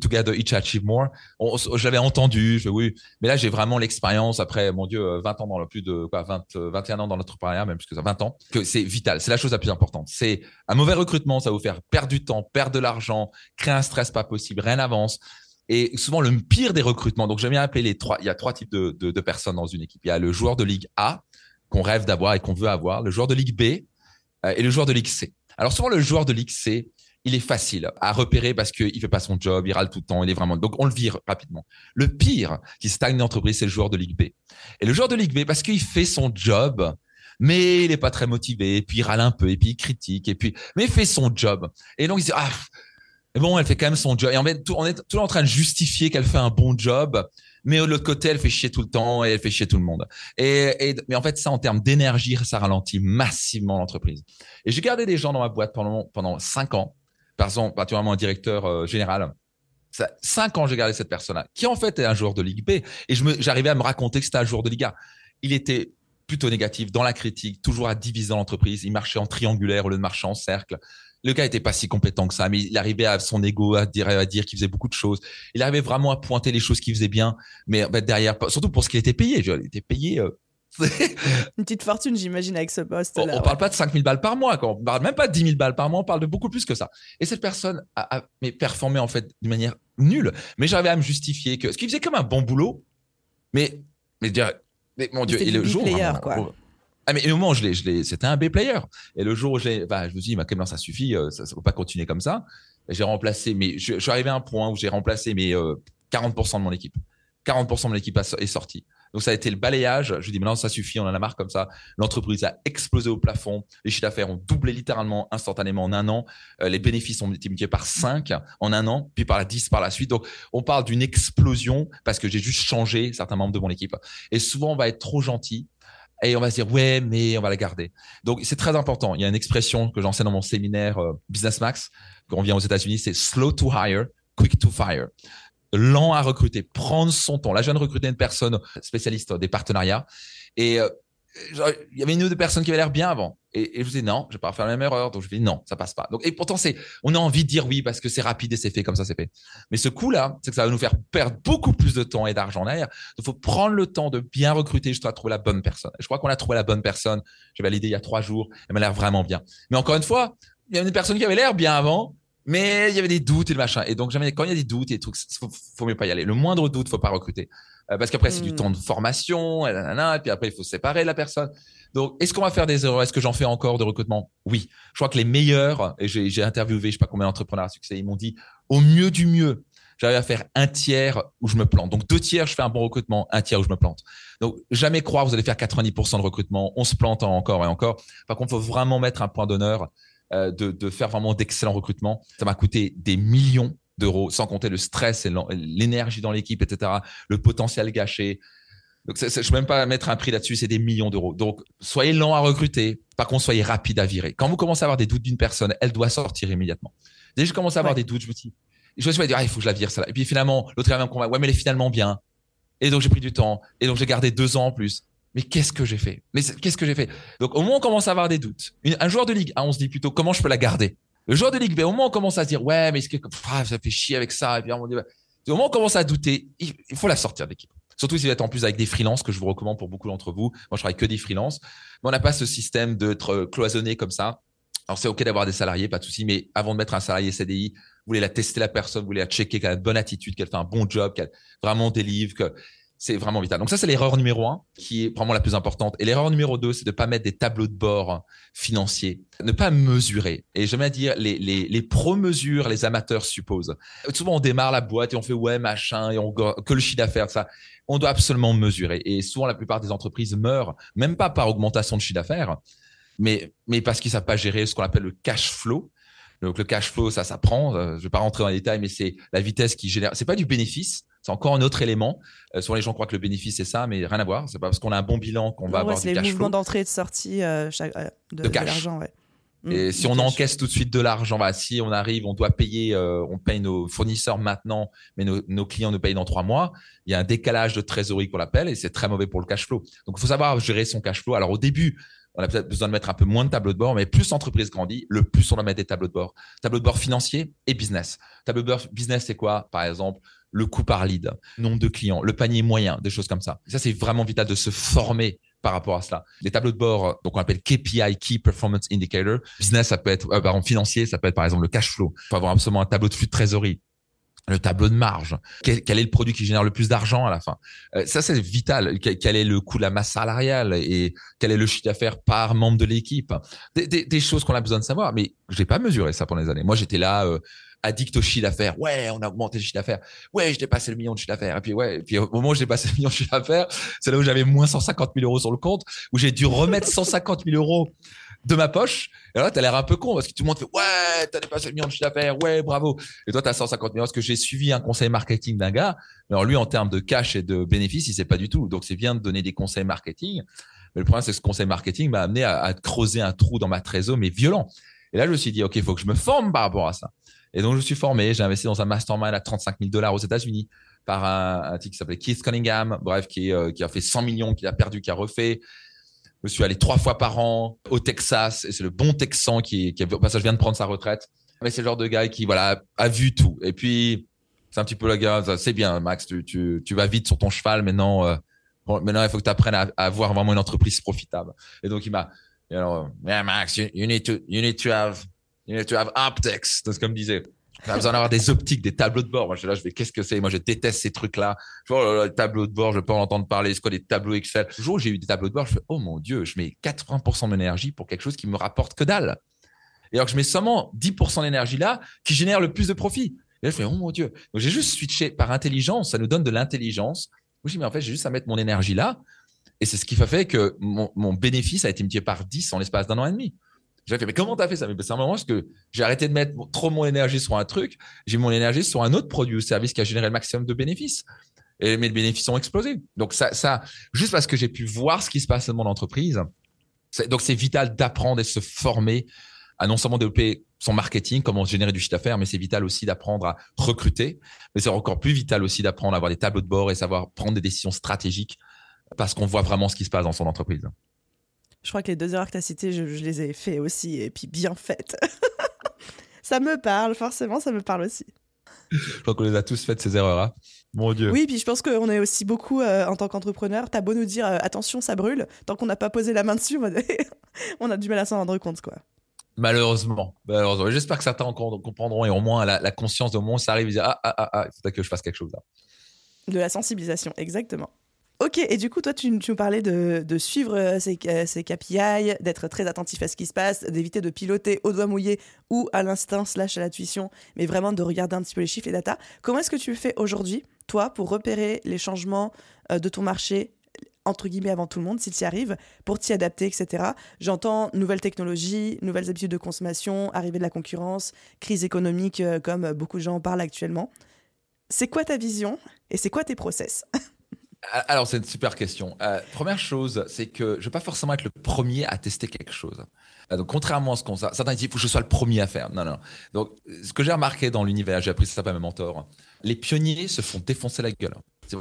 together, each achieve more. je l'avais entendu, je oui. Mais là, j'ai vraiment l'expérience après, mon Dieu, 20 ans dans le plus de, quoi, 20, 21 ans dans l'entrepreneuriat, même plus que ça, 20 ans, que c'est vital. C'est la chose la plus importante. C'est un mauvais recrutement, ça va vous faire perdre du temps, perdre de l'argent, créer un stress pas possible, rien n'avance. Et souvent, le pire des recrutements, donc j'aime bien appeler les trois, il y a trois types de, de, de, personnes dans une équipe. Il y a le joueur de Ligue A qu'on rêve d'avoir et qu'on veut avoir, le joueur de Ligue B euh, et le joueur de Ligue C. Alors souvent, le joueur de Ligue C, il est facile à repérer parce qu'il fait pas son job, il râle tout le temps, il est vraiment. Donc on le vire rapidement. Le pire qui stagne l'entreprise, c'est le joueur de Ligue B. Et le joueur de Ligue B, parce qu'il fait son job, mais il est pas très motivé, puis il râle un peu, et puis il critique, et puis mais il fait son job. Et donc il dit ah bon, elle fait quand même son job. Et en fait, on est tout en train de justifier qu'elle fait un bon job, mais de l'autre côté, elle fait chier tout le temps et elle fait chier tout le monde. Et, et mais en fait, ça, en termes d'énergie, ça ralentit massivement l'entreprise. Et j'ai gardé des gens dans ma boîte pendant pendant cinq ans par exemple, particulièrement un directeur euh, général. Cinq ans, j'ai gardé cette personne-là, qui en fait est un joueur de Ligue B. Et j'arrivais à me raconter que c'était un joueur de Ligue A. Il était plutôt négatif, dans la critique, toujours à diviser l'entreprise. Il marchait en triangulaire au lieu de marcher en cercle. Le gars était pas si compétent que ça, mais il arrivait à son ego à dire, à dire qu'il faisait beaucoup de choses. Il arrivait vraiment à pointer les choses qu'il faisait bien, mais derrière, surtout pour ce qu'il était payé. Il était payé. Euh, Une petite fortune, j'imagine, avec ce poste. -là, on, ne parle pas de 5000 balles par mois, quand on parle même pas de 10 000 balles par mois, on parle de beaucoup plus que ça. Et cette personne a, mais performé en fait d'une manière nulle. Mais j'arrivais à me justifier que ce qu'il faisait comme un bon boulot, mais, mais dire, mon Dieu, et le jour. Player, quoi. Ah, mais au moment où je l'ai, c'était un B-player. Et le jour où j'ai, bah, je me suis dit, bah, comment ça suffit, euh, ça ne peut pas continuer comme ça. J'ai remplacé, mais je, suis arrivé à un point où j'ai remplacé mes 40% euh, de mon équipe. 40% de mon équipe est sortie. Donc ça a été le balayage. Je dis maintenant ça suffit, on en a marre comme ça. L'entreprise a explosé au plafond. Les chiffres d'affaires ont doublé littéralement instantanément en un an. Euh, les bénéfices ont été multipliés par 5 en un an, puis par la 10 par la suite. Donc on parle d'une explosion parce que j'ai juste changé certains membres de mon équipe. Et souvent on va être trop gentil et on va se dire ouais mais on va la garder. Donc c'est très important. Il y a une expression que j'enseigne dans mon séminaire euh, Business Max quand on vient aux États-Unis, c'est slow to hire, quick to fire lent à recruter, prendre son temps. Là, je viens de recruter une personne spécialiste des partenariats et euh, il y avait une ou deux personnes qui avaient l'air bien avant. Et, je me disais non, je vais pas faire la même erreur. Donc je dis non, ça passe pas. Donc et pourtant c'est, on a envie de dire oui parce que c'est rapide et c'est fait comme ça c'est fait. Mais ce coup-là, c'est que ça va nous faire perdre beaucoup plus de temps et d'argent en air. Il faut prendre le temps de bien recruter dois trouver la bonne personne. je crois qu'on a trouvé la bonne personne. J'ai validé il y a trois jours. Elle m'a l'air vraiment bien. Mais encore une fois, il y a une personne qui avait l'air bien avant mais il y avait des doutes et le machin. Et donc, jamais, quand il y a des doutes et des trucs, faut, faut mieux pas y aller. Le moindre doute, faut pas recruter. Euh, parce qu'après, c'est du hmm. temps de formation, et, et puis après, il faut séparer la personne. Donc, est-ce qu'on va faire des erreurs? Est-ce que j'en fais encore de recrutement? Oui. Je crois que les meilleurs, et j'ai interviewé, je sais pas combien d'entrepreneurs à succès, ils m'ont dit, au mieux du mieux, j'arrive à faire un tiers où je me plante. Donc, deux tiers, je fais un bon recrutement, un tiers où je me plante. Donc, jamais croire, vous allez faire 90% de recrutement, on se plante encore et encore. Par contre, il faut vraiment mettre un point d'honneur euh, de, de, faire vraiment d'excellents recrutements. Ça m'a coûté des millions d'euros, sans compter le stress et l'énergie dans l'équipe, etc., le potentiel gâché. Donc, je ne peux même pas mettre un prix là-dessus, c'est des millions d'euros. Donc, soyez lent à recruter. Par contre, soyez rapide à virer. Quand vous commencez à avoir des doutes d'une personne, elle doit sortir immédiatement. Dès que je commence à avoir des doutes, je me dis, je me suis dit, ah, il faut que je la vire, ça. Et puis finalement, l'autre, il va me convaincre, ouais, mais elle est finalement bien. Et donc, j'ai pris du temps. Et donc, j'ai gardé deux ans en plus mais qu'est-ce que j'ai fait? Mais qu'est-ce que j'ai fait? Donc au moment où on commence à avoir des doutes, un joueur de ligue A, on se dit plutôt comment je peux la garder? Le joueur de ligue B, au moment où on commence à se dire ouais, mais est-ce que ah, ça fait chier avec ça Et puis dit, au moment où on commence à douter, il, faut la sortir d'équipe. Surtout si vous êtes en plus avec des freelances que je vous recommande pour beaucoup d'entre vous. Moi, je travaille que des freelances. Mais on n'a pas ce système d'être cloisonné comme ça. Alors c'est ok d'avoir des salariés, pas de souci, mais avant de mettre un salarié CDI, vous voulez la tester la personne, vous voulez la checker, qu'elle a une bonne attitude, qu'elle fait un bon job, qu'elle vraiment délivre, que c'est vraiment vital. Donc ça, c'est l'erreur numéro un, qui est vraiment la plus importante. Et l'erreur numéro deux, c'est de pas mettre des tableaux de bord financiers, ne pas mesurer. Et j'aime bien dire, les, les, les pro-mesures, les amateurs supposent. Souvent, on démarre la boîte et on fait ouais, machin, et on que le chiffre d'affaires, ça. On doit absolument mesurer. Et souvent, la plupart des entreprises meurent, même pas par augmentation de chiffre d'affaires, mais, mais parce qu'ils savent pas gérer ce qu'on appelle le cash flow. Donc le cash flow, ça s'apprend. Euh, je vais pas rentrer dans les détails, mais c'est la vitesse qui génère. C'est pas du bénéfice, c'est encore un autre élément. Euh, souvent, les gens croient que le bénéfice, c'est ça, mais rien à voir. C'est pas parce qu'on a un bon bilan qu'on va avoir du cash flow. C'est les mouvements d'entrée et de sortie euh, euh, de, de, l'argent. Ouais. Et mmh, si on encaisse tout de suite de l'argent, bah, si on arrive, on doit payer, on paye nos fournisseurs maintenant, mais nos, nos, clients nous payent dans trois mois. Il y a un décalage de trésorerie qu'on appelle et c'est très mauvais pour le cash flow. Donc, il faut savoir gérer son cash flow. Alors, au début, on a peut-être besoin de mettre un peu moins de tableaux de bord, mais plus l'entreprise grandit, le plus on doit mettre des tableaux de bord. Tableau de bord financier et business. Tableau de bord business, c'est quoi? Par exemple, le coût par lead, nombre de clients, le panier moyen, des choses comme ça. ça, c'est vraiment vital de se former par rapport à cela. Les tableaux de bord, donc on appelle KPI, Key Performance Indicator. Business, ça peut être, euh, par exemple, financier, ça peut être par exemple le cash flow. Il faut avoir absolument un tableau de flux de trésorerie le tableau de marge, quel, est le produit qui génère le plus d'argent à la fin? Euh, ça, c'est vital. Quel, est le coût de la masse salariale et quel est le chiffre d'affaires par membre de l'équipe? Des, des, choses qu'on a besoin de savoir, mais j'ai pas mesuré ça pendant les années. Moi, j'étais là, euh, addict au chiffre d'affaires. Ouais, on a augmenté le chiffre d'affaires. Ouais, je dépassé le million de chiffre d'affaires. Et puis, ouais, et puis au moment où j'ai passé le million de chiffre d'affaires, c'est là où j'avais moins 150 000 euros sur le compte, où j'ai dû remettre 150 000 euros de ma poche. Et là, t'as l'air un peu con parce que tout le monde fait ouais, t'as dépassé le million de chiffre d'affaires, ouais, bravo. Et toi, t'as 150 000 parce que j'ai suivi un conseil marketing d'un gars. Alors lui, en termes de cash et de bénéfices, il sait pas du tout. Donc c'est bien de donner des conseils marketing. Mais le problème, c'est que ce conseil marketing m'a amené à, à, creuser un trou dans ma trésor, mais violent. Et là, je me suis dit, OK, il faut que je me forme par rapport à ça. Et donc, je suis formé. J'ai investi dans un mastermind à 35 000 dollars aux États-Unis par un, type qui s'appelait Keith Cunningham, bref, qui, euh, a fait 100 millions, qui a perdu, qui a refait. Je suis allé trois fois par an au Texas et c'est le bon Texan qui, qui au passage vient de prendre sa retraite. Mais c'est le genre de gars qui voilà a vu tout. Et puis c'est un petit peu le gars, c'est bien Max, tu, vas vite sur ton cheval, maintenant euh, maintenant il faut que tu apprennes à, avoir vraiment une entreprise profitable. Et donc il m'a you yeah Max, you, need to you need to have you need to have optics. C'est comme disait. On besoin d'avoir des optiques, des tableaux de bord. Moi, je là, je vais, qu'est-ce que c'est? Moi, je déteste ces trucs-là. Je vois, oh les tableaux de bord, je peux en entendre parler. C'est quoi des tableaux Excel? Le jour où j'ai eu des tableaux de bord, je fais, oh mon Dieu, je mets 80% de mon énergie pour quelque chose qui me rapporte que dalle. Et alors que je mets seulement 10% d'énergie là, qui génère le plus de profit. Et là, je fais, oh mon Dieu. Donc, j'ai juste switché par intelligence. Ça nous donne de l'intelligence. Je dis, mais en fait, j'ai juste à mettre mon énergie là. Et c'est ce qui fait que mon, mon bénéfice a été multiplié par 10 en l'espace d'un an et demi. J'ai fait, mais comment t'as fait ça? Mais c'est un moment parce que j'ai arrêté de mettre trop mon énergie sur un truc. J'ai mis mon énergie sur un autre produit ou service qui a généré le maximum de bénéfices. Et mes bénéfices ont explosé. Donc ça, ça, juste parce que j'ai pu voir ce qui se passe dans mon entreprise. Donc c'est vital d'apprendre et de se former à non seulement développer son marketing, comment générer du chiffre d'affaires, mais c'est vital aussi d'apprendre à recruter. Mais c'est encore plus vital aussi d'apprendre à avoir des tableaux de bord et savoir prendre des décisions stratégiques parce qu'on voit vraiment ce qui se passe dans son entreprise. Je crois que les deux erreurs que tu as citées, je, les ai fait aussi, et puis bien faites. ça me parle, forcément, ça me parle aussi. Je crois qu'on les a tous faites, ces erreurs-là. Mon Dieu. Oui, puis je pense qu'on est aussi beaucoup, euh, en tant qu'entrepreneur, t'as beau nous dire euh, attention, ça brûle, tant qu'on n'a pas posé la main dessus, on a du mal à s'en rendre compte, quoi. Malheureusement. Malheureusement. J'espère que certains comprendront et au moins la, la conscience de moment ça arrive, ils disent ah, ah, ah, ah, il faudrait que je fasse quelque chose là. De la sensibilisation, exactement. Ok, et du coup, toi, tu, nous parlais de, suivre euh, ces, euh, KPI, d'être très attentif à ce qui se passe, d'éviter de piloter au doigt mouillé ou à l'instinct slash à l'intuition, mais vraiment de regarder un petit peu les chiffres et data. Comment est-ce que tu fais aujourd'hui, toi, pour repérer les changements euh, de ton marché entre guillemets avant tout le monde, s'il s'y arrive, pour t'y adapter, etc. J'entends nouvelles technologies, nouvelles habitudes de consommation, arrivée de la concurrence, crise économique, comme beaucoup de gens en parlent actuellement. C'est quoi ta vision et c'est quoi tes process? Alors, c'est une super question. Euh, première chose, c'est que je ne vais pas forcément être le premier à tester quelque chose. Euh, donc, contrairement à ce qu'on sait, certains disent il faut que je sois le premier à faire. Non, non. Donc, ce que j'ai remarqué dans l'univers, j'ai appris ça par mes mentors, les pionniers se font défoncer la gueule.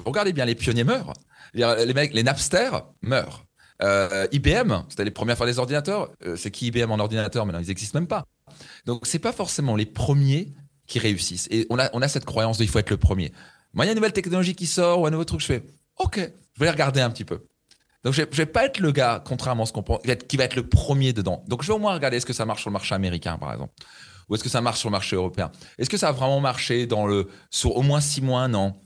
Regardez bien, les pionniers meurent. Les mecs, les Napster meurent. Euh, IBM, c'était les premiers à faire des ordinateurs. c'est qui IBM en ordinateur Maintenant, ils n'existent même pas. Donc, c'est pas forcément les premiers qui réussissent. Et on a, on a cette croyance de faut être le premier. Moi, il y a une nouvelle technologie qui sort ou un nouveau truc, je fais OK, je vais regarder un petit peu. Donc, je ne vais pas être le gars, contrairement à ce qu'on pense, qui va être le premier dedans. Donc, je vais au moins regarder est-ce que ça marche sur le marché américain, par exemple? Ou est-ce que ça marche sur le marché européen? Est-ce que ça a vraiment marché dans le, sur au moins six mois Non.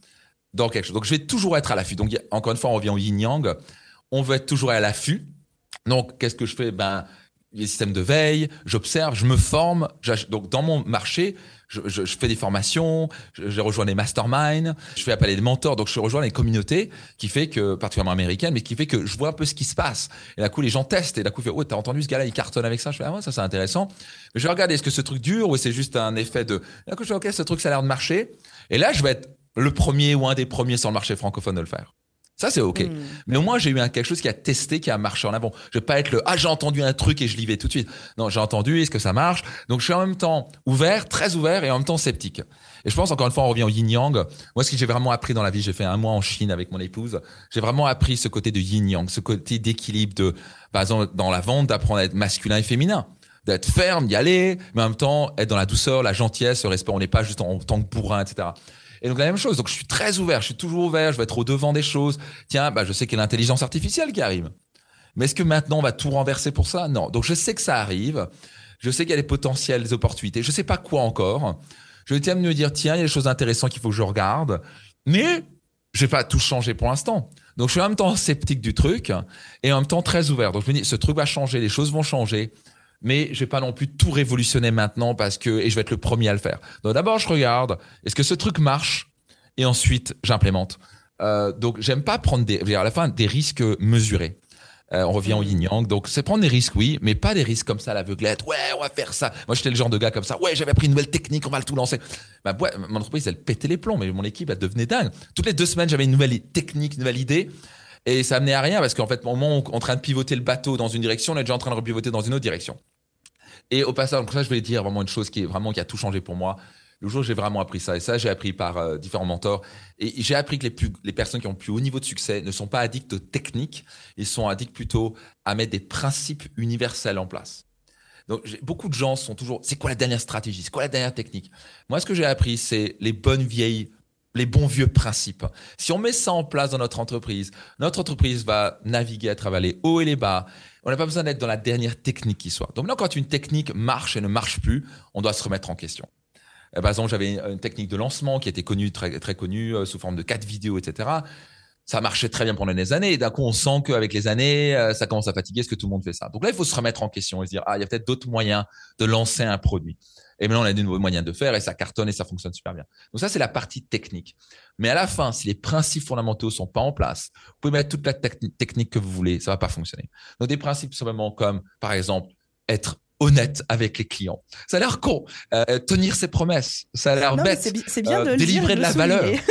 Dans quelque chose? Donc, je vais toujours être à l'affût. Donc, encore une fois, on revient au yin-yang. On veut être toujours à l'affût. Donc, qu'est-ce que je fais? Ben, les systèmes de veille, j'observe, je me forme. Donc, dans mon marché, je, fais des formations, je, rejoins des masterminds, je fais appel à des mentors, donc je rejoins les communautés qui fait que, particulièrement américaines, mais qui fait que je vois un peu ce qui se passe. Et d'un coup, les gens testent, et d'un coup, ils font, oh, t'as entendu ce gars-là, il cartonne avec ça? Je fais, ah ouais, ça c'est intéressant. Mais je vais regarder, est-ce que ce truc dure ou c'est juste un effet de, d'un coup, je fais, ok, ce truc, ça a l'air de marcher. Et là, je vais être le premier ou un des premiers sur le marché francophone de le faire. Ça, c'est OK. Hmm. Mais au moins, j'ai eu quelque chose qui a testé, qui a marché en avant. Je vais pas être le Ah, j'ai entendu un truc et je l'y vais tout de suite. Non, j'ai entendu, est-ce que ça marche? Donc, je suis en même temps ouvert, très ouvert et en même temps sceptique. Et je pense, encore une fois, on revient au yin-yang. Moi, ce que j'ai vraiment appris dans la vie, j'ai fait un mois en Chine avec mon épouse. J'ai vraiment appris ce côté de yin-yang, ce côté d'équilibre de, par exemple, dans la vente, d'apprendre à être masculin et féminin d'être ferme, d'y aller, mais en même temps être dans la douceur, la gentillesse, le respect. On n'est pas juste en tant que bourrin, etc. Et donc la même chose. Donc je suis très ouvert, je suis toujours ouvert, je vais être au devant des choses. Tiens, bah, je sais qu'il y a l'intelligence artificielle qui arrive. Mais est-ce que maintenant on va tout renverser pour ça? Non. Donc je sais que ça arrive. Je sais qu'il y a des potentiels, des opportunités. Je sais pas quoi encore. Je tiens à me dire, tiens, il y a des choses intéressantes qu'il faut que je regarde. Mais je vais pas tout changer pour l'instant. Donc je suis en même temps sceptique du truc et en même temps très ouvert. Donc je me dis, ce truc va changer, les choses vont changer mais je vais pas non plus tout révolutionner maintenant parce que et je vais être le premier à le faire. Donc d'abord je regarde est-ce que ce truc marche? Et ensuite j'implémente. Euh, donc j'aime pas prendre des à la fin des risques mesurés. Euh, on revient au yin yang. Donc, c'est prendre des risques, oui, mais pas des risques comme ça à l'aveuglette. Ouais, on va faire ça. Moi, j'étais le genre de gars comme ça. Ouais, j'avais appris une nouvelle technique, on va le tout lancer. Ma mon entreprise, elle pétait les plombs, mais mon équipe, elle devenait dingue. Toutes les deux semaines, j'avais une nouvelle technique, une nouvelle idée. Et ça amenait à rien parce qu'en fait, au moment où on est en train de pivoter le bateau dans une direction, on est déjà en train de repivoter dans une autre direction. Et au passage, ça, je vais dire vraiment une chose qui est vraiment qui a tout changé pour moi. Le jour où j'ai vraiment appris ça, et ça, j'ai appris par euh, différents mentors, et j'ai appris que les, plus, les personnes qui ont le plus haut niveau de succès ne sont pas addictes aux techniques, ils sont addicts plutôt à mettre des principes universels en place. Donc, beaucoup de gens sont toujours, c'est quoi la dernière stratégie, c'est quoi la dernière technique? Moi, ce que j'ai appris, c'est les bonnes vieilles les bons vieux principes. Si on met ça en place dans notre entreprise, notre entreprise va naviguer à travers les hauts et les bas. On n'a pas besoin d'être dans la dernière technique qui soit. Donc maintenant, quand une technique marche et ne marche plus, on doit se remettre en question. Euh, par exemple, j'avais une technique de lancement qui était connue, très, très connue, euh, sous forme de quatre vidéos, etc. Ça marchait très bien pendant des années. Et d'un coup, on sent qu'avec les années, euh, ça commence à fatiguer. Est-ce que tout le monde fait ça Donc là, il faut se remettre en question et se dire, ah, il y a peut-être d'autres moyens de lancer un produit. Et maintenant, on a de nouveaux moyens de faire et ça cartonne et ça fonctionne super bien. Donc ça, c'est la partie technique. Mais à la fin, si les principes fondamentaux sont pas en place, vous pouvez mettre toute la technique que vous voulez, ça va pas fonctionner. Donc des principes simplement comme, par exemple, être honnête avec les clients. Ça a l'air con. Euh, tenir ses promesses. Ça a l'air bête. C'est bien euh, de délivrer de la valeur.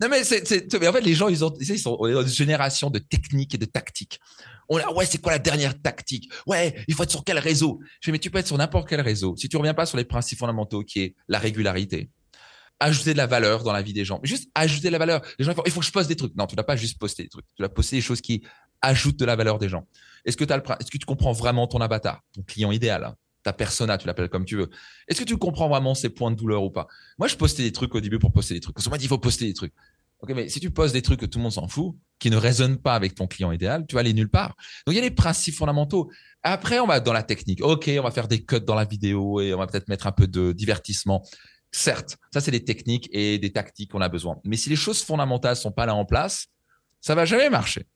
Non mais c'est, en fait les gens ils ont ils sont dans une génération de techniques et de tactiques. On ouais, c'est quoi la dernière tactique? Ouais, il faut être sur quel réseau? Je fais, mais tu peux être sur n'importe quel réseau. Si tu reviens pas sur les principes fondamentaux, qui est la régularité, ajouter de la valeur dans la vie des gens. Juste ajouter de la valeur. Les gens, il faut que je poste des trucs. Non, tu dois pas juste poster des trucs. Tu dois poster des choses qui ajoutent de la valeur des gens. Est-ce que, tu comprends vraiment ton avatar, ton client idéal hein? ta persona, tu l'appelles comme tu veux. Est-ce que tu comprends vraiment ses points de douleur ou pas? Moi, je postais des trucs au début pour poster des trucs. Qu'on m'a dit, il faut poster des trucs. Ok, mais si tu poses des trucs que tout le monde s'en fout, qui ne résonnent pas avec ton client idéal, tu vas aller nulle part. Donc, il y a les principes fondamentaux. Après, on va dans la technique. Ok, on va faire des cuts dans la vidéo et on va peut-être mettre un peu de divertissement. Certes, ça, c'est des techniques et des tactiques qu'on a besoin. Mais si les choses fondamentales sont pas là en place, ça va jamais marcher.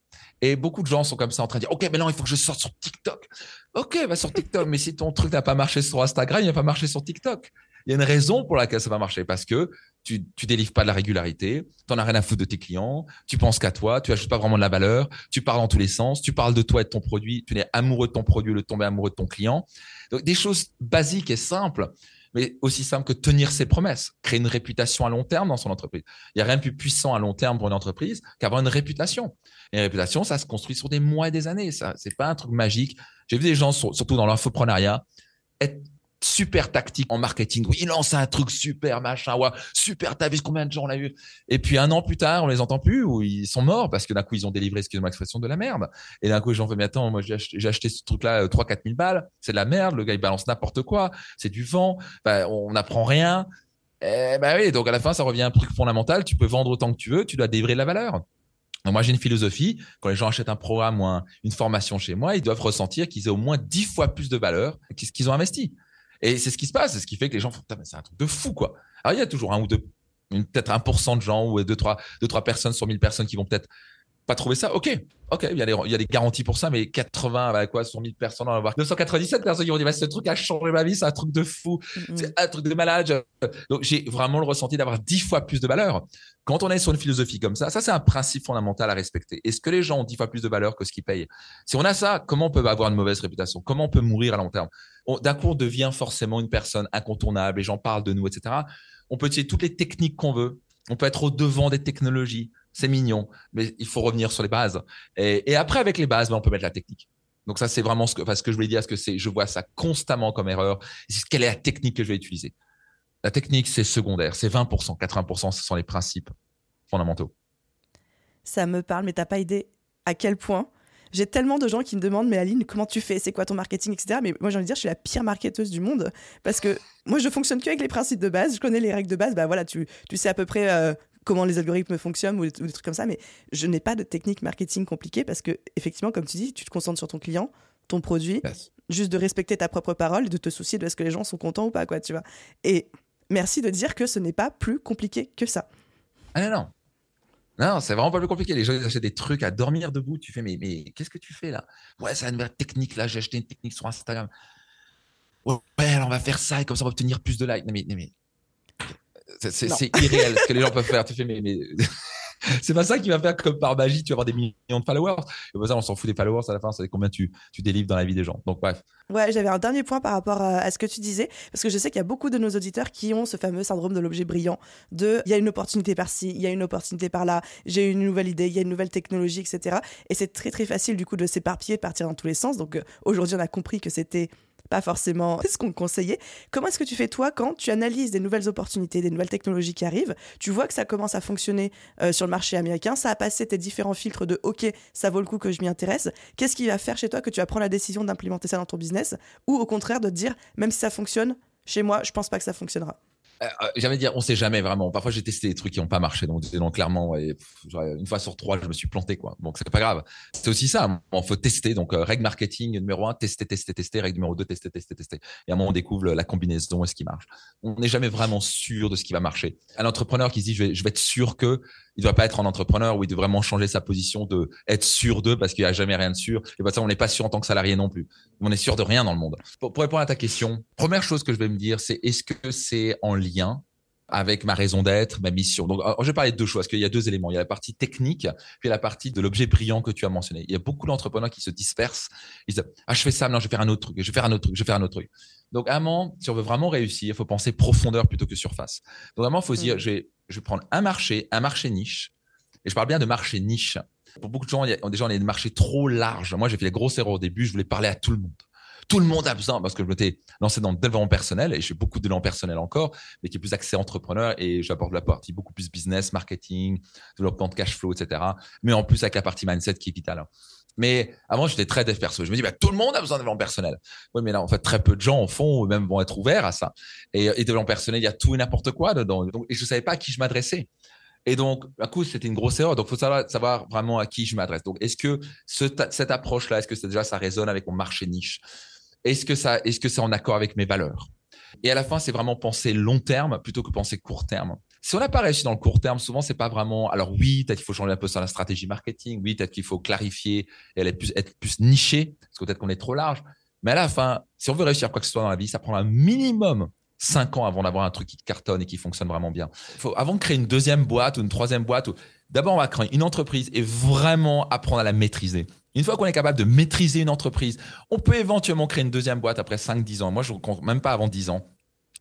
Et beaucoup de gens sont comme ça en train de dire, OK, mais non, il faut que je sorte sur TikTok. OK, va sur TikTok. mais si ton truc n'a pas marché sur Instagram, il n'a pas marché sur TikTok. Il y a une raison pour laquelle ça va marcher parce que tu, délivres pas de la régularité, tu n'en as rien à foutre de tes clients, tu penses qu'à toi, tu ajoutes pas vraiment de la valeur, tu parles dans tous les sens, tu parles de toi et de ton produit, tu es amoureux de ton produit, le tomber amoureux de ton client. Donc des choses basiques et simples, mais aussi simples que tenir ses promesses, créer une réputation à long terme dans son entreprise. Il y a rien de plus puissant à long terme pour une entreprise qu'avoir une réputation. Et une réputation, ça se construit sur des mois et des années. Ça, c'est pas un truc magique. J'ai vu des gens, surtout dans l'infoprenariat, être super tactique en marketing. Oui, il lance un truc super machin. Ouais, super, t'as vu combien de gens on l'a eu? Et puis un an plus tard, on les entend plus ou ils sont morts parce que d'un coup ils ont délivré, excusez-moi l'expression, de la merde. Et d'un coup les gens mais attends, moi j'ai acheté, ce truc-là 3 4 000 balles, c'est de la merde. Le gars il balance n'importe quoi, c'est du vent. Bah, on n'apprend rien. Eh ben oui, donc à la fin ça revient à un truc fondamental. Tu peux vendre autant que tu veux, tu dois délivrer de la valeur. Donc moi j'ai une philosophie, quand les gens achètent un programme ou une formation chez moi, ils doivent ressentir qu'ils aient au moins 10 fois plus de valeur que ce qu'ils ont investi. Et c'est ce qui se passe, c'est ce qui fait que les gens font, c'est un truc de fou, quoi. Alors, il y a toujours un ou deux, peut-être un pour cent de gens ou deux, trois, deux, trois personnes sur 1000 personnes qui vont peut-être pas trouver ça. Ok, ok, il y, a des, il y a des garanties pour ça, mais 80, bah, quoi, sur 1000 personnes, on va voir 297 personnes qui vont dire, bah, ce truc a changé ma vie, c'est un truc de fou, c'est un truc de malade. Donc, j'ai vraiment le ressenti d'avoir 10 fois plus de valeur. Quand on est sur une philosophie comme ça, ça, c'est un principe fondamental à respecter. Est-ce que les gens ont 10 fois plus de valeur que ce qu'ils payent? Si on a ça, comment on peut avoir une mauvaise réputation? Comment on peut mourir à long terme? D'un coup, on devient forcément une personne incontournable, les gens parlent de nous, etc. On peut utiliser toutes les techniques qu'on veut. On peut être au devant des technologies c'est mignon, mais il faut revenir sur les bases. Et, après, avec les bases, ben, on peut mettre la technique. Donc ça, c'est vraiment ce que, que je voulais dire, ce que c'est, je vois ça constamment comme erreur. Quelle est la technique que je vais utiliser? La technique, c'est secondaire, c'est 20%, 80%, ce sont les principes fondamentaux. Ça me parle, mais t'as pas idée à quel point j'ai tellement de gens qui me demandent, mais Aline, comment tu fais? C'est quoi ton marketing, etc. Mais moi, j'ai envie de dire, je suis la pire marketeuse du monde parce que moi, je fonctionne que avec les principes de base. Je connais les règles de base. Bah voilà, tu, tu sais à peu près euh, comment les algorithmes fonctionnent ou des, trucs comme ça. Mais je n'ai pas de technique marketing compliquée parce que, effectivement, comme tu dis, tu te concentres sur ton client, ton produit, juste de respecter ta propre parole et de te soucier de est-ce que les gens sont contents ou pas, quoi, tu vois. Et merci de dire que ce n'est pas plus compliqué que ça. Ah non, non. Non, c'est vraiment pas plus compliqué. Les gens ils achètent des trucs à dormir debout. Tu fais, mais, mais qu'est-ce que tu fais là? Ouais, c'est une nouvelle technique là. J'ai acheté une technique sur Instagram. Ouais, on va faire ça et comme ça on va obtenir plus de likes. mais, mais c'est irréel ce que les gens peuvent faire. Tu fais, mais, mais... c'est pas ça qui va faire comme par magie, tu vas avoir des millions de followers. Et ça, on s'en fout des followers à la fin, c'est combien tu, tu délivres dans la vie des gens. Donc, bref. Ouais, j'avais un dernier point par rapport à, ce que tu disais, parce que je sais qu'il y a beaucoup de nos auditeurs qui ont ce fameux syndrome de l'objet brillant, de il y a une opportunité par-ci, il y a une opportunité par-là, j'ai une nouvelle idée, il y a une nouvelle technologie, etc. Et c'est très très facile du coup de s'éparpiller, de partir dans tous les sens. Donc euh, aujourd'hui, on a compris que c'était pas forcément ce qu'on conseillait. Comment est-ce que tu fais toi quand tu analyses des nouvelles opportunités, des nouvelles technologies qui arrivent, tu vois que ça commence à fonctionner euh, sur le marché américain, ça a passé tes différents filtres de OK, ça vaut le coup que je m'y intéresse. Qu'est-ce qui va faire chez toi que tu vas prendre la décision d'implémenter ça dans ton business ou au contraire de te dire même si ça fonctionne, chez moi, je pense pas que ça fonctionnera? Euh, euh, jamais dire, on sait jamais vraiment. Parfois, j'ai testé des trucs qui n'ont pas marché. Donc, clairement, une fois sur trois, je me suis planté, quoi. Donc, c'est pas grave. C'est aussi ça. Il faut tester. Donc, euh, règle marketing numéro un, tester, tester, tester. Règle numéro deux, tester, tester, tester. Et à un moment, on découvre la combinaison et ce qui marche. On n'est jamais vraiment sûr de ce qui va marcher. Un entrepreneur qui se dit, je vais être sûr que il ne doit pas être un entrepreneur où il doit vraiment changer sa position de être sûr d'eux parce qu'il n'y a jamais rien de sûr. Et pas ça, on n'est pas sûr en tant que salarié non plus. On est sûr de rien dans le monde. Pour, pour répondre à ta question, première chose que je vais me dire, c'est est-ce que c'est en lien avec ma raison d'être, ma mission? Donc, je vais parler de deux choses, parce qu'il y a deux éléments. Il y a la partie technique, puis la partie de l'objet brillant que tu as mentionné. Il y a beaucoup d'entrepreneurs qui se dispersent. Ils disent, ah, je fais ça, non, je vais faire un autre truc, je vais faire un autre truc, je vais faire un autre truc. Donc, à un moment, si on veut vraiment réussir, il faut penser profondeur plutôt que surface. Donc, vraiment, il faut se dire, mm. Je vais, prendre un marché, un marché niche, et je parle bien de marché niche. Pour beaucoup de gens, il y a, déjà, on a des marchés trop larges. Moi, j'ai fait les grosses erreurs au début, je voulais parler à tout le monde tout le monde a besoin, parce que je m'étais lancé dans le développement personnel et j'ai beaucoup de développement personnel encore, mais qui est plus axé entrepreneur et j'apporte la partie beaucoup plus business, marketing, développement de cash flow, etc. Mais en plus avec la partie mindset qui est vitale. Mais avant, j'étais très dev perso. Je me dis, bah, tout le monde a besoin de développement personnel. Oui, mais là, en fait, très peu de gens en font ou même vont être ouverts à ça. Et, et développement personnel, il y a tout et n'importe quoi dedans. Et je savais pas à qui je m'adressais. Et donc, à coup, c'était une grosse erreur. Donc, il faut savoir, vraiment à qui je m'adresse. Donc, est-ce que ce, cette approche-là, est-ce que déjà ça résonne avec mon marché niche? Est-ce que ça, est-ce que c'est en accord avec mes valeurs? Et à la fin, c'est vraiment penser long terme plutôt que penser court terme. Si on n'a pas réussi dans le court terme, souvent c'est pas vraiment. Alors oui, peut-être qu'il faut changer un peu sur la stratégie marketing. Oui, peut-être qu'il faut clarifier et être plus, niché, parce que peut-être qu'on est trop large. Mais à la fin, si on veut réussir quoi que ce soit dans la vie, ça prend un minimum cinq ans avant d'avoir un truc qui cartonne et qui fonctionne vraiment bien. Avant de créer une deuxième boîte ou une troisième boîte, d'abord on va créer une entreprise et vraiment apprendre à la maîtriser. Une fois qu'on est capable de maîtriser une entreprise, on peut éventuellement créer une deuxième boîte après 5-10 ans. Moi, je ne compte même pas avant 10 ans.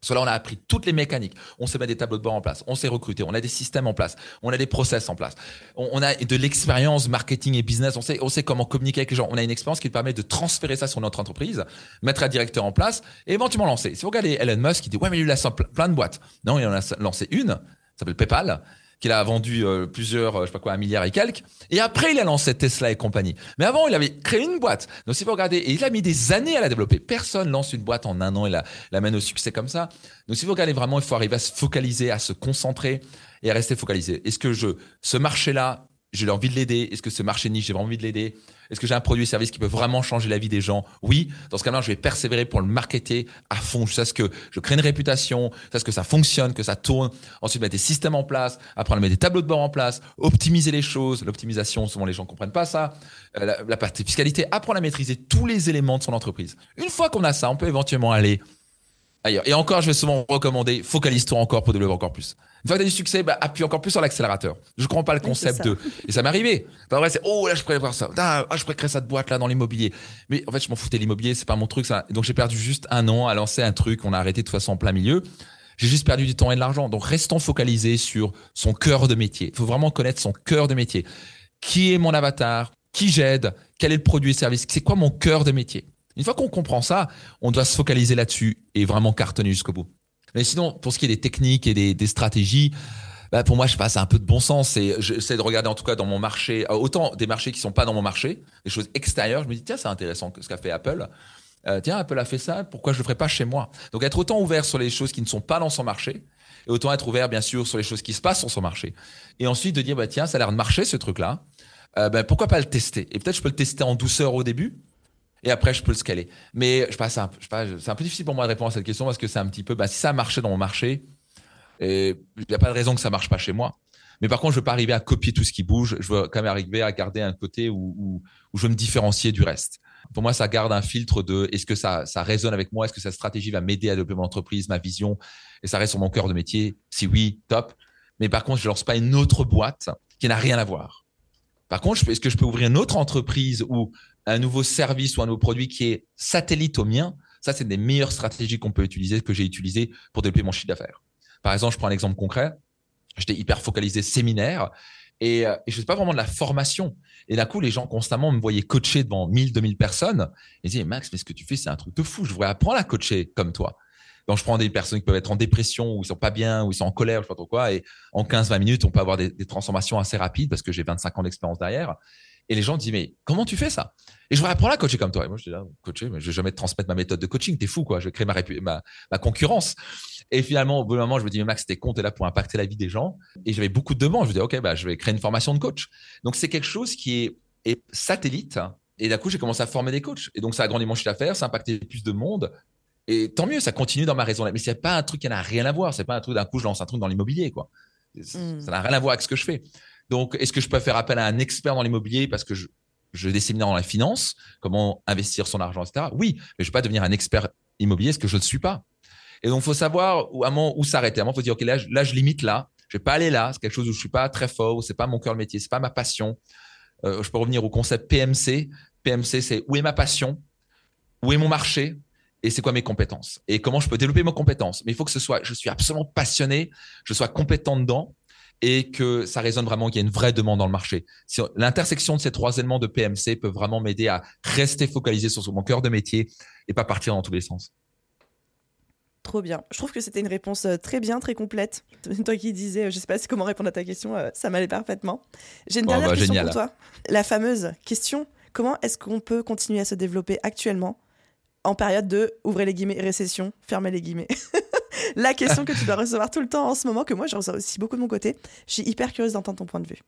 Cela, on a appris toutes les mécaniques. On s'est mis des tableaux de bord en place. On s'est recruté. On a des systèmes en place. On a des process en place. On, a de l'expérience marketing et business. On sait, on sait comment communiquer avec les gens. On a une expérience qui permet de transférer ça sur notre entreprise, mettre un directeur en place et éventuellement lancer. Si vous regardez Elon Musk, il dit, ouais, mais il a plein de boîtes. Non, il en a lancé une. Ça s'appelle PayPal qu'il a vendu euh, plusieurs, euh, je sais pas quoi, un milliard et quelques. Et après, il a lancé Tesla et compagnie. Mais avant, il avait créé une boîte. Donc, si vous regardez, et il a mis des années à la développer. Personne lance une boîte en un an et la, l'amène au succès comme ça. Donc, si vous regardez vraiment, il faut arriver à se focaliser, à se concentrer et à rester focalisé. Est-ce que je, ce marché-là, j'ai envie de l'aider? Est-ce que ce marché niche, j'ai envie de l'aider? Est-ce que j'ai un produit ou service qui peut vraiment changer la vie des gens? Oui. Dans ce cas-là, je vais persévérer pour le marketer à fond jusqu'à ce que je crée une réputation, jusqu'à ce que ça fonctionne, que ça tourne. Ensuite, mettre des systèmes en place, apprendre à mettre des tableaux de bord en place, optimiser les choses. L'optimisation, souvent les gens comprennent pas ça. Euh, la, la partie fiscalité, apprendre à maîtriser tous les éléments de son entreprise. Une fois qu'on a ça, on peut éventuellement aller ailleurs. Et encore, je vais souvent recommander, focalise-toi encore pour développer encore plus. Une fois que tu as du succès, bah, appuie encore plus sur l'accélérateur. Je ne comprends pas le concept de. Et ça m'est arrivé. En vrai, c'est oh là, je pourrais voir ça. Ah, je pourrais créer cette boîte là dans l'immobilier. Mais en fait, je m'en foutais l'immobilier, c'est pas mon truc. Ça. Donc j'ai perdu juste un an à lancer un truc. On a arrêté de toute façon en plein milieu. J'ai juste perdu du temps et de l'argent. Donc restons focalisés sur son cœur de métier. Il faut vraiment connaître son cœur de métier. Qui est mon avatar? Qui j'aide? Quel est le produit et service? C'est quoi mon cœur de métier? Une fois qu'on comprend ça, on doit se focaliser là-dessus et vraiment cartonner jusqu'au bout. Mais sinon, pour ce qui est des techniques et des, stratégies, bah pour moi, je passe un peu de bon sens et j'essaie de regarder en tout cas dans mon marché, euh, autant des marchés qui sont pas dans mon marché, des choses extérieures. Je me dis tiens, c'est intéressant ce qu'a fait Apple. Euh, tiens, Apple a fait ça, pourquoi je le ferais pas chez moi? Donc être autant ouvert sur les choses qui ne sont pas dans son marché et autant être ouvert bien sûr sur les choses qui se passent sur son marché. Et ensuite de dire bah tiens, ça a l'air de marcher ce truc-là. Euh, ben, pourquoi pas le tester? Et peut-être je peux le tester en douceur au début et après je peux le scaler. Mais je passe, c'est un peu difficile pour moi de répondre à cette question parce que c'est un petit peu, bah, si ça a marché dans mon marché, il n'y a pas de raison que ça marche pas chez moi. Mais par contre, je veux pas arriver à copier tout ce qui bouge. Je veux quand même arriver à garder un côté où, où, où je veux me différencier du reste. Pour moi, ça garde un filtre de est-ce que ça, résonne avec moi? Est-ce que cette stratégie va m'aider à développer mon entreprise, ma vision? Et ça reste sur mon cœur de métier Si oui, top. Mais par contre, je lance pas une autre boîte qui n'a rien à voir. Par contre, est-ce que je peux ouvrir une autre entreprise ou un nouveau service ou un nouveau produit qui est satellite au mien, ça, c'est des meilleures stratégies qu'on peut utiliser, que j'ai utilisées pour développer mon chiffre d'affaires. Par exemple, je prends un exemple concret. J'étais hyper focalisé séminaire Et, euh, je ne pas vraiment de la formation. Et d'un coup, les gens constamment me voyaient coacher devant 1000, 2000 personnes. Et ils disaient, Max, mais ce que tu fais, c'est un truc de fou. Je voudrais apprendre à coacher comme toi. Donc, je prends des personnes qui peuvent être en dépression ou ils sont pas bien ou ils sont en colère, je sais pas trop quoi. Et en 15, 20 minutes, on peut avoir des, des transformations assez rapides parce que j'ai 25 ans d'expérience derrière. Et les gens disent, mais comment tu fais ça? Et je voudrais apprendre à coacher comme toi. Et moi, je dis, là, coacher, mais je vais jamais te transmettre ma méthode de coaching. T'es fou, quoi. Je vais créer ma, ma, ma concurrence. Et finalement, au bout d'un moment, je me dis, mais Max, t'es con, t'es là pour impacter la vie des gens. Et j'avais beaucoup de demandes. Je me dis, OK, bah, je vais créer une formation de coach. Donc, c'est quelque chose qui est, est satellite. Et d'un coup, j'ai commencé à former des coachs. Et donc, ça a grandi mon chiffre d'affaires, ça a impacté plus de monde. Et tant mieux, ça continue dans ma raison. Mais c'est pas un truc qui n'a rien à voir. C'est pas un truc d'un coup, je lance un truc dans l'immobilier, quoi. Hmm. Ça n'a rien à voir avec ce que je fais. Donc, est-ce que je peux faire appel à un expert dans l'immobilier parce que je, je des séminaires dans la finance, comment investir son argent, etc. Oui, mais je ne vais pas devenir un expert immobilier, ce que je ne suis pas. Et donc, il faut savoir où, où s'arrêter. À un moment, il faut dire, OK, là, je limite là. Je vais pas aller là. C'est quelque chose où je suis pas très fort, c'est pas mon cœur de métier, c'est pas ma passion. Euh, je peux revenir au concept PMC. PMC, c'est où est ma passion, où est mon marché? Et c'est quoi mes compétences? Et comment je peux développer mes compétences? Mais il faut que ce soit, je suis absolument passionné, je sois compétent dedans et que ça résonne vraiment qu'il y a une vraie demande dans le marché. L'intersection de ces trois éléments de PMC peut vraiment m'aider à rester focalisé sur mon cœur de métier et pas partir dans tous les sens. Trop bien. Je trouve que c'était une réponse euh, très bien, très complète. Toi qui disais, euh, je sais pas comment répondre à ta question, euh, ça m'allait parfaitement. J'ai une dernière bah, question pour toi. La fameuse question comment est-ce qu'on peut continuer à se développer actuellement en période de ouvrez les guillemets récession, fermez les guillemets la question que tu dois recevoir tout le temps en ce moment, que moi je reçois aussi beaucoup de mon côté. Je suis hyper curieuse d'entendre ton point de vue.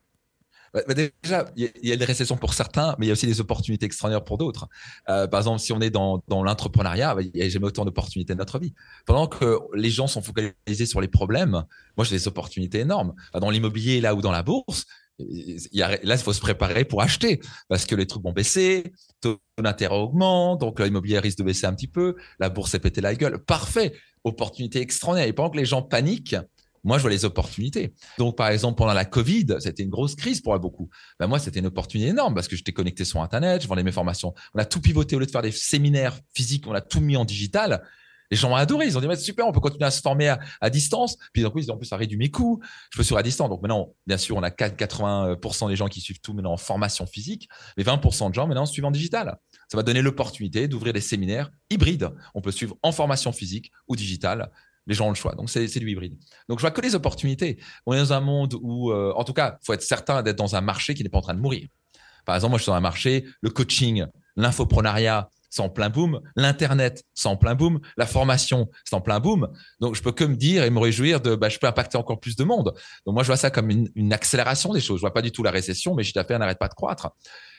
Bah, bah, déjà, il y, a des récessions pour certains, mais il y a aussi des opportunités extraordinaires pour d'autres. Euh, par exemple, si on est dans, l'entrepreneuriat, bah, il n'y a jamais autant d'opportunités dans notre vie. Pendant que les gens sont focalisés sur les problèmes, moi j'ai des opportunités énormes. Dans l'immobilier, là ou dans la bourse, il y a, là, il faut se préparer pour acheter parce que les trucs vont baisser, taux d'intérêt augmente, donc l'immobilier risque de baisser un petit peu, la bourse est pété la gueule. Parfait opportunité extraordinaire. Et pendant que les gens paniquent, moi, je vois les opportunités. Donc, par exemple, pendant la Covid, c'était une grosse crise pour beaucoup. Ben, moi, c'était une opportunité énorme parce que j'étais connecté sur Internet, je vendais mes formations. On a tout pivoté au lieu de faire des séminaires physiques, on a tout mis en digital. Les gens ont adoré. Ils ont dit, c'est super, on peut continuer à se former à, distance. Puis, coup, ils ont en plus, ça réduit mes coûts. Je peux sur à distance. Donc, maintenant, bien sûr, on a 80% des gens qui suivent tout maintenant en formation physique, mais 20% de gens maintenant suivent en digital. Ça va donner l'opportunité d'ouvrir des séminaires hybrides. On peut suivre en formation physique ou digitale. Les gens ont le choix. Donc, c'est du hybride. Donc, je vois que les opportunités. On est dans un monde où, euh, en tout cas, faut être certain d'être dans un marché qui n'est pas en train de mourir. Par exemple, moi, je suis dans un marché, le coaching, l'infoprenariat, c'est en plein boom. L'internet, c'est en plein boom. La formation, c'est en plein boom. Donc, je peux que me dire et me réjouir de, bah, je peux impacter encore plus de monde. Donc, moi, je vois ça comme une, accélération des choses. Je vois pas du tout la récession, mais je d'affaires n'arrête pas de croître.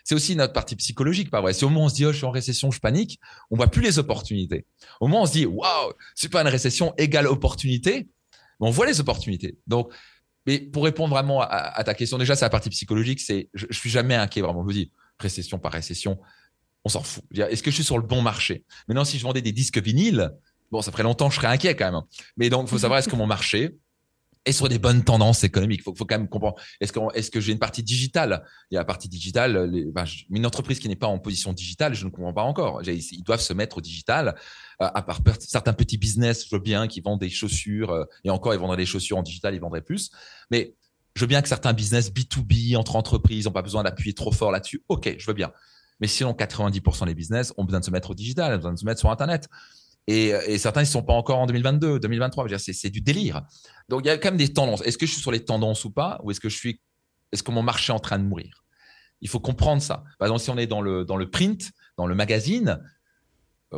C'est aussi notre partie psychologique, pas vrai? Si au moment on se dit, oh, je suis en récession, je panique, on voit plus les opportunités. Au moment on se dit, waouh, pas une récession égale opportunité, on voit les opportunités. Donc, mais pour répondre vraiment à, ta question, déjà, c'est la partie psychologique, c'est, je, je suis jamais inquiet, vraiment. Je vous dis, récession par récession, on s'en fout. Est-ce que je suis sur le bon marché? Maintenant, si je vendais des disques vinyles, bon, ça ferait longtemps, je serais inquiet quand même. Mais donc, il faut savoir est-ce que mon marché est sur des bonnes tendances économiques? Il faut, quand même comprendre. Est-ce que, est-ce que j'ai une partie digitale? Il y a la partie digitale. Les, ben, une entreprise qui n'est pas en position digitale, je ne comprends pas encore. Ils doivent se mettre au digital. Euh, à part certains petits business, je veux bien, qui vendent des chaussures. Euh, et encore, ils vendraient des chaussures en digital, ils vendraient plus. Mais je veux bien que certains business B2B entre entreprises n'ont pas besoin d'appuyer trop fort là-dessus. OK, je veux bien. Mais sinon, 90% des business ont besoin de se mettre au digital, ont besoin de se mettre sur Internet. Et, et certains, ils ne sont pas encore en 2022, 2023. C'est du délire. Donc, il y a quand même des tendances. Est-ce que je suis sur les tendances ou pas? Ou est-ce que est-ce que mon marché est en train de mourir? Il faut comprendre ça. Par exemple, si on est dans le, dans le print, dans le magazine, euh,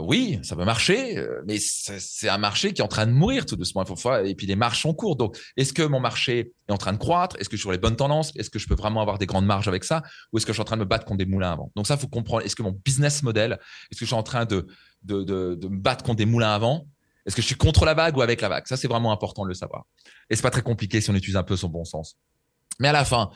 oui, ça peut marcher, euh, mais c'est un marché qui est en train de mourir tout doucement. Et puis les marches sont courtes. Donc, est-ce que mon marché est en train de croître? Est-ce que je suis sur les bonnes tendances? Est-ce que je peux vraiment avoir des grandes marges avec ça? Ou est-ce que je suis en train de me battre contre des moulins avant Donc ça, faut comprendre. Est-ce que mon business model, est-ce que je suis en train de, de, de, me battre contre des moulins avant Est-ce que je suis contre la vague ou avec la vague? Ça, c'est vraiment important de le savoir. Et c'est pas très compliqué si on utilise un peu son bon sens. Mais à la fin,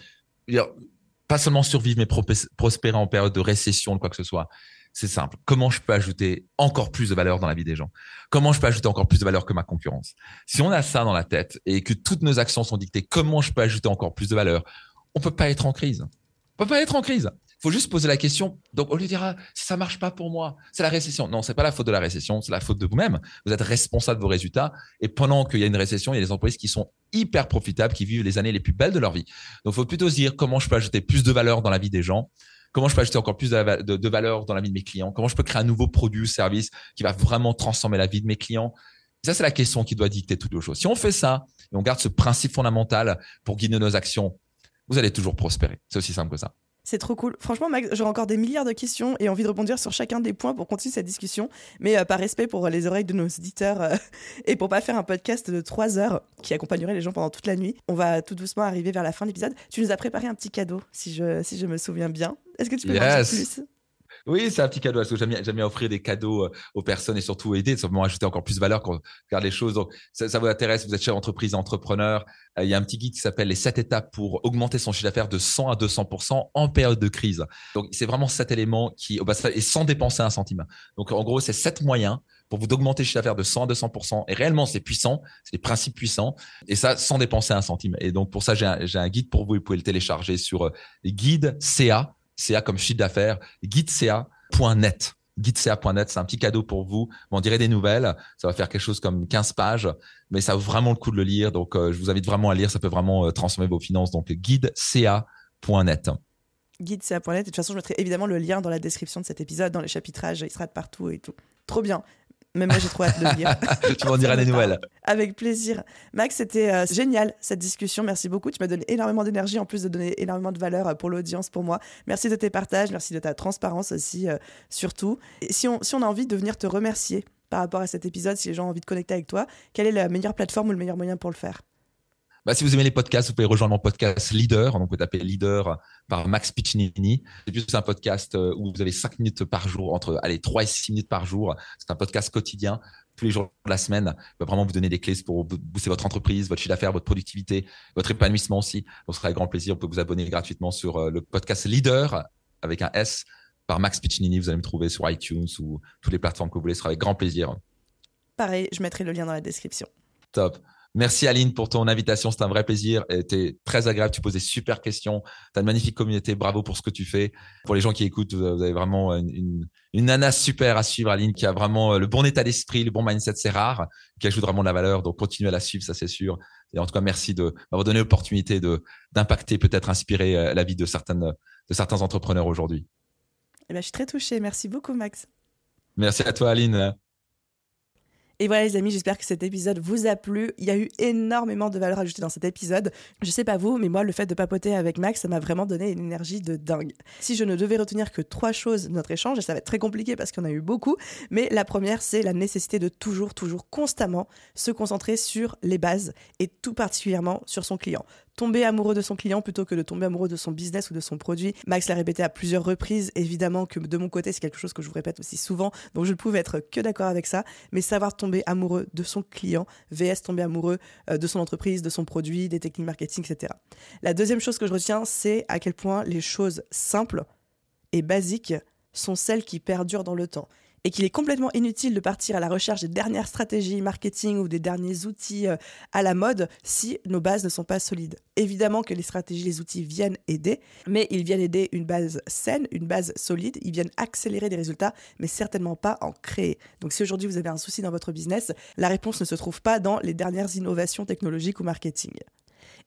pas seulement survivre, mais prospérer en période de récession, de quoi que ce soit c'est simple. Comment je peux ajouter encore plus de valeur dans la vie des gens? Comment je peux ajouter encore plus de valeur que ma concurrence? Si on a ça dans la tête et que toutes nos actions sont dictées, comment je peux ajouter encore plus de valeur? On peut pas être en crise. On peut pas être en crise. faut juste poser la question. Donc, au lieu de dire, ça marche pas pour moi, c'est la récession. Non, c'est pas la faute de la récession, c'est la faute de vous-même. Vous êtes responsable de vos résultats. Et pendant qu'il y a une récession, il y a des entreprises qui sont hyper profitables, qui vivent les années les plus belles de leur vie. Donc, il faut plutôt se dire comment je peux ajouter plus de valeur dans la vie des gens. Comment je peux ajouter encore plus de, valeur dans la vie de mes clients? Comment je peux créer un nouveau produit ou service qui va vraiment transformer la vie de mes clients? Ça, c'est la question qui doit dicter toutes les choses. Si on fait ça et on garde ce principe fondamental pour guider nos actions, vous allez toujours prospérer. C'est aussi simple que ça. C'est trop cool. Franchement, Max, j'aurais encore des milliards de questions et envie de rebondir sur chacun des points pour continuer cette discussion. Mais euh, par respect pour les oreilles de nos auditeurs euh, et pour pas faire un podcast de 3 heures qui accompagnerait les gens pendant toute la nuit, on va tout doucement arriver vers la fin de l'épisode. Tu nous as préparé un petit cadeau, si je, si je me souviens bien. Est-ce que tu peux yes. dire plus? Oui, c'est un petit cadeau. J'aime bien, offrir des cadeaux euh, aux personnes et surtout aider, simplement ajouter encore plus de valeur quand on regarde les choses. Donc, ça, ça vous intéresse, vous êtes chef d'entreprise, entrepreneur. Euh, il y a un petit guide qui s'appelle les 7 étapes pour augmenter son chiffre d'affaires de 100 à 200% en période de crise. Donc, c'est vraiment cet élément qui, et sans dépenser un centime. Donc, en gros, c'est sept moyens pour vous d'augmenter le chiffre d'affaires de 100 à 200%. Et réellement, c'est puissant, c'est des principes puissants. Et ça, sans dépenser un centime. Et donc, pour ça, j'ai un, un, guide pour vous. Vous pouvez le télécharger sur euh, guide CA comme chiffre d'affaires, guideca.net. Guideca.net, c'est un petit cadeau pour vous. On dirait des nouvelles. Ça va faire quelque chose comme 15 pages, mais ça vaut vraiment le coup de le lire. Donc, euh, je vous invite vraiment à lire. Ça peut vraiment euh, transformer vos finances. Donc, guideca.net guideca.net. De toute façon, je mettrai évidemment le lien dans la description de cet épisode, dans les chapitrages. Il sera de partout et tout. Trop bien. Même moi, j'ai trop hâte de le lire. tu m'en diras des nouvelles. Avec plaisir. Max, c'était euh, génial cette discussion. Merci beaucoup. Tu m'as donné énormément d'énergie en plus de donner énormément de valeur euh, pour l'audience, pour moi. Merci de tes partages, merci de ta transparence aussi, euh, surtout. Et si on, si on a envie de venir te remercier par rapport à cet épisode, si les gens ont envie de connecter avec toi, quelle est la meilleure plateforme ou le meilleur moyen pour le faire? Bah, si vous aimez les podcasts, vous pouvez rejoindre mon podcast Leader. Donc, vous taper Leader par Max Piccinini. C'est plus un podcast euh, où vous avez 5 minutes par jour, entre allez, 3 et 6 minutes par jour. C'est un podcast quotidien, tous les jours de la semaine. Il va vraiment vous donner des clés pour booster votre entreprise, votre chiffre d'affaires, votre productivité, votre épanouissement aussi. Donc, ce sera avec grand plaisir. Vous pouvez vous abonner gratuitement sur euh, le podcast Leader avec un S par Max Piccinini. Vous allez me trouver sur iTunes ou toutes les plateformes que vous voulez. Ce sera avec grand plaisir. Pareil, je mettrai le lien dans la description. Top. Merci Aline pour ton invitation, c'est un vrai plaisir. C'était très agréable, tu poses des super questions. Tu as une magnifique communauté, bravo pour ce que tu fais. Pour les gens qui écoutent, vous avez vraiment une, une, nana super à suivre, Aline, qui a vraiment le bon état d'esprit, le bon mindset, c'est rare, qui ajoute vraiment de la valeur. Donc continue à la suivre, ça c'est sûr. Et en tout cas, merci de m'avoir donné l'opportunité de d'impacter, peut-être inspirer euh, la vie de certaines de certains entrepreneurs aujourd'hui. Eh ben, je suis très touchée. Merci beaucoup, Max. Merci à toi, Aline. Et voilà les amis, j'espère que cet épisode vous a plu. Il y a eu énormément de valeur ajoutée dans cet épisode. Je sais pas vous, mais moi le fait de papoter avec Max, ça m'a vraiment donné une énergie de dingue. Si je ne devais retenir que trois choses de notre échange, et ça va être très compliqué parce qu'on a eu beaucoup, mais la première c'est la nécessité de toujours, toujours, constamment se concentrer sur les bases et tout particulièrement sur son client tomber amoureux de son client plutôt que de tomber amoureux de son business ou de son produit. Max l'a répété à plusieurs reprises. Évidemment que de mon côté, c'est quelque chose que je vous répète aussi souvent, donc je ne pouvais être que d'accord avec ça. Mais savoir tomber amoureux de son client, VS tomber amoureux euh, de son entreprise, de son produit, des techniques marketing, etc. La deuxième chose que je retiens, c'est à quel point les choses simples et basiques sont celles qui perdurent dans le temps et qu'il est complètement inutile de partir à la recherche des dernières stratégies marketing ou des derniers outils euh, à la mode si nos bases ne sont pas solides. Évidemment que les stratégies, les outils viennent aider, mais ils viennent aider une base saine, une base solide, ils viennent accélérer des résultats, mais certainement pas en créer. Donc si aujourd'hui vous avez un souci dans votre business, la réponse ne se trouve pas dans les dernières innovations technologiques ou marketing.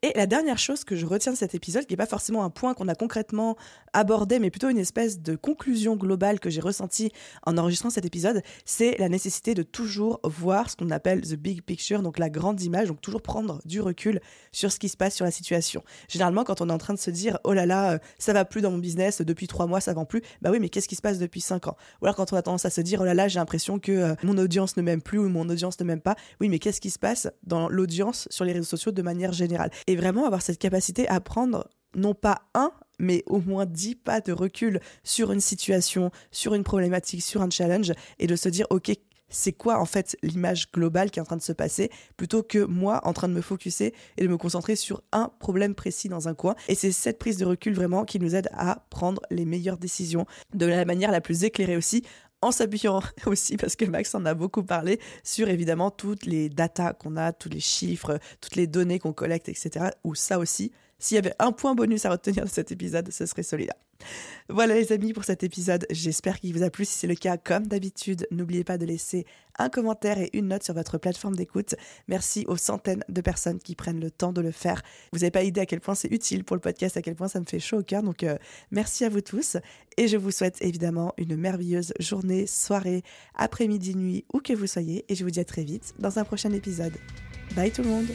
Et la dernière chose que je retiens de cet épisode, qui n'est pas forcément un point qu'on a concrètement abordé, mais plutôt une espèce de conclusion globale que j'ai ressentie en enregistrant cet épisode, c'est la nécessité de toujours voir ce qu'on appelle the big picture, donc la grande image, donc toujours prendre du recul sur ce qui se passe sur la situation. Généralement, quand on est en train de se dire, oh là là, euh, ça va plus dans mon business, depuis trois mois, ça vend plus, bah oui, mais qu'est-ce qui se passe depuis cinq ans? Ou alors quand on a tendance à se dire, oh là là, j'ai l'impression que euh, mon audience ne m'aime plus ou mon audience ne m'aime pas, oui, mais qu'est-ce qui se passe dans l'audience sur les réseaux sociaux de manière générale? Et vraiment avoir cette capacité à prendre non pas un, mais au moins dix pas de recul sur une situation, sur une problématique, sur un challenge, et de se dire, OK, c'est quoi en fait l'image globale qui est en train de se passer, plutôt que moi en train de me focuser et de me concentrer sur un problème précis dans un coin. Et c'est cette prise de recul vraiment qui nous aide à prendre les meilleures décisions de la manière la plus éclairée aussi, en s'appuyant aussi, parce que Max en a beaucoup parlé, sur évidemment toutes les datas qu'on a, tous les chiffres, toutes les données qu'on collecte, etc. Où ça aussi, S'il y avait un point bonus à retenir de cet épisode, ce serait celui-là. Voilà les amis pour cet épisode, j'espère qu'il vous a plu. Si c'est le cas, comme d'habitude, n'oubliez pas de laisser un commentaire et une note sur votre plateforme d'écoute. Merci aux centaines de personnes qui prennent le temps de le faire. Vous n'avez pas idée à quel point c'est utile pour le podcast, à quel point ça me fait chaud au cœur. Donc euh, merci à vous tous et je vous souhaite évidemment une merveilleuse journée, soirée, après-midi, nuit, où que vous soyez. Et je vous dis à très vite dans un prochain épisode. Bye tout le monde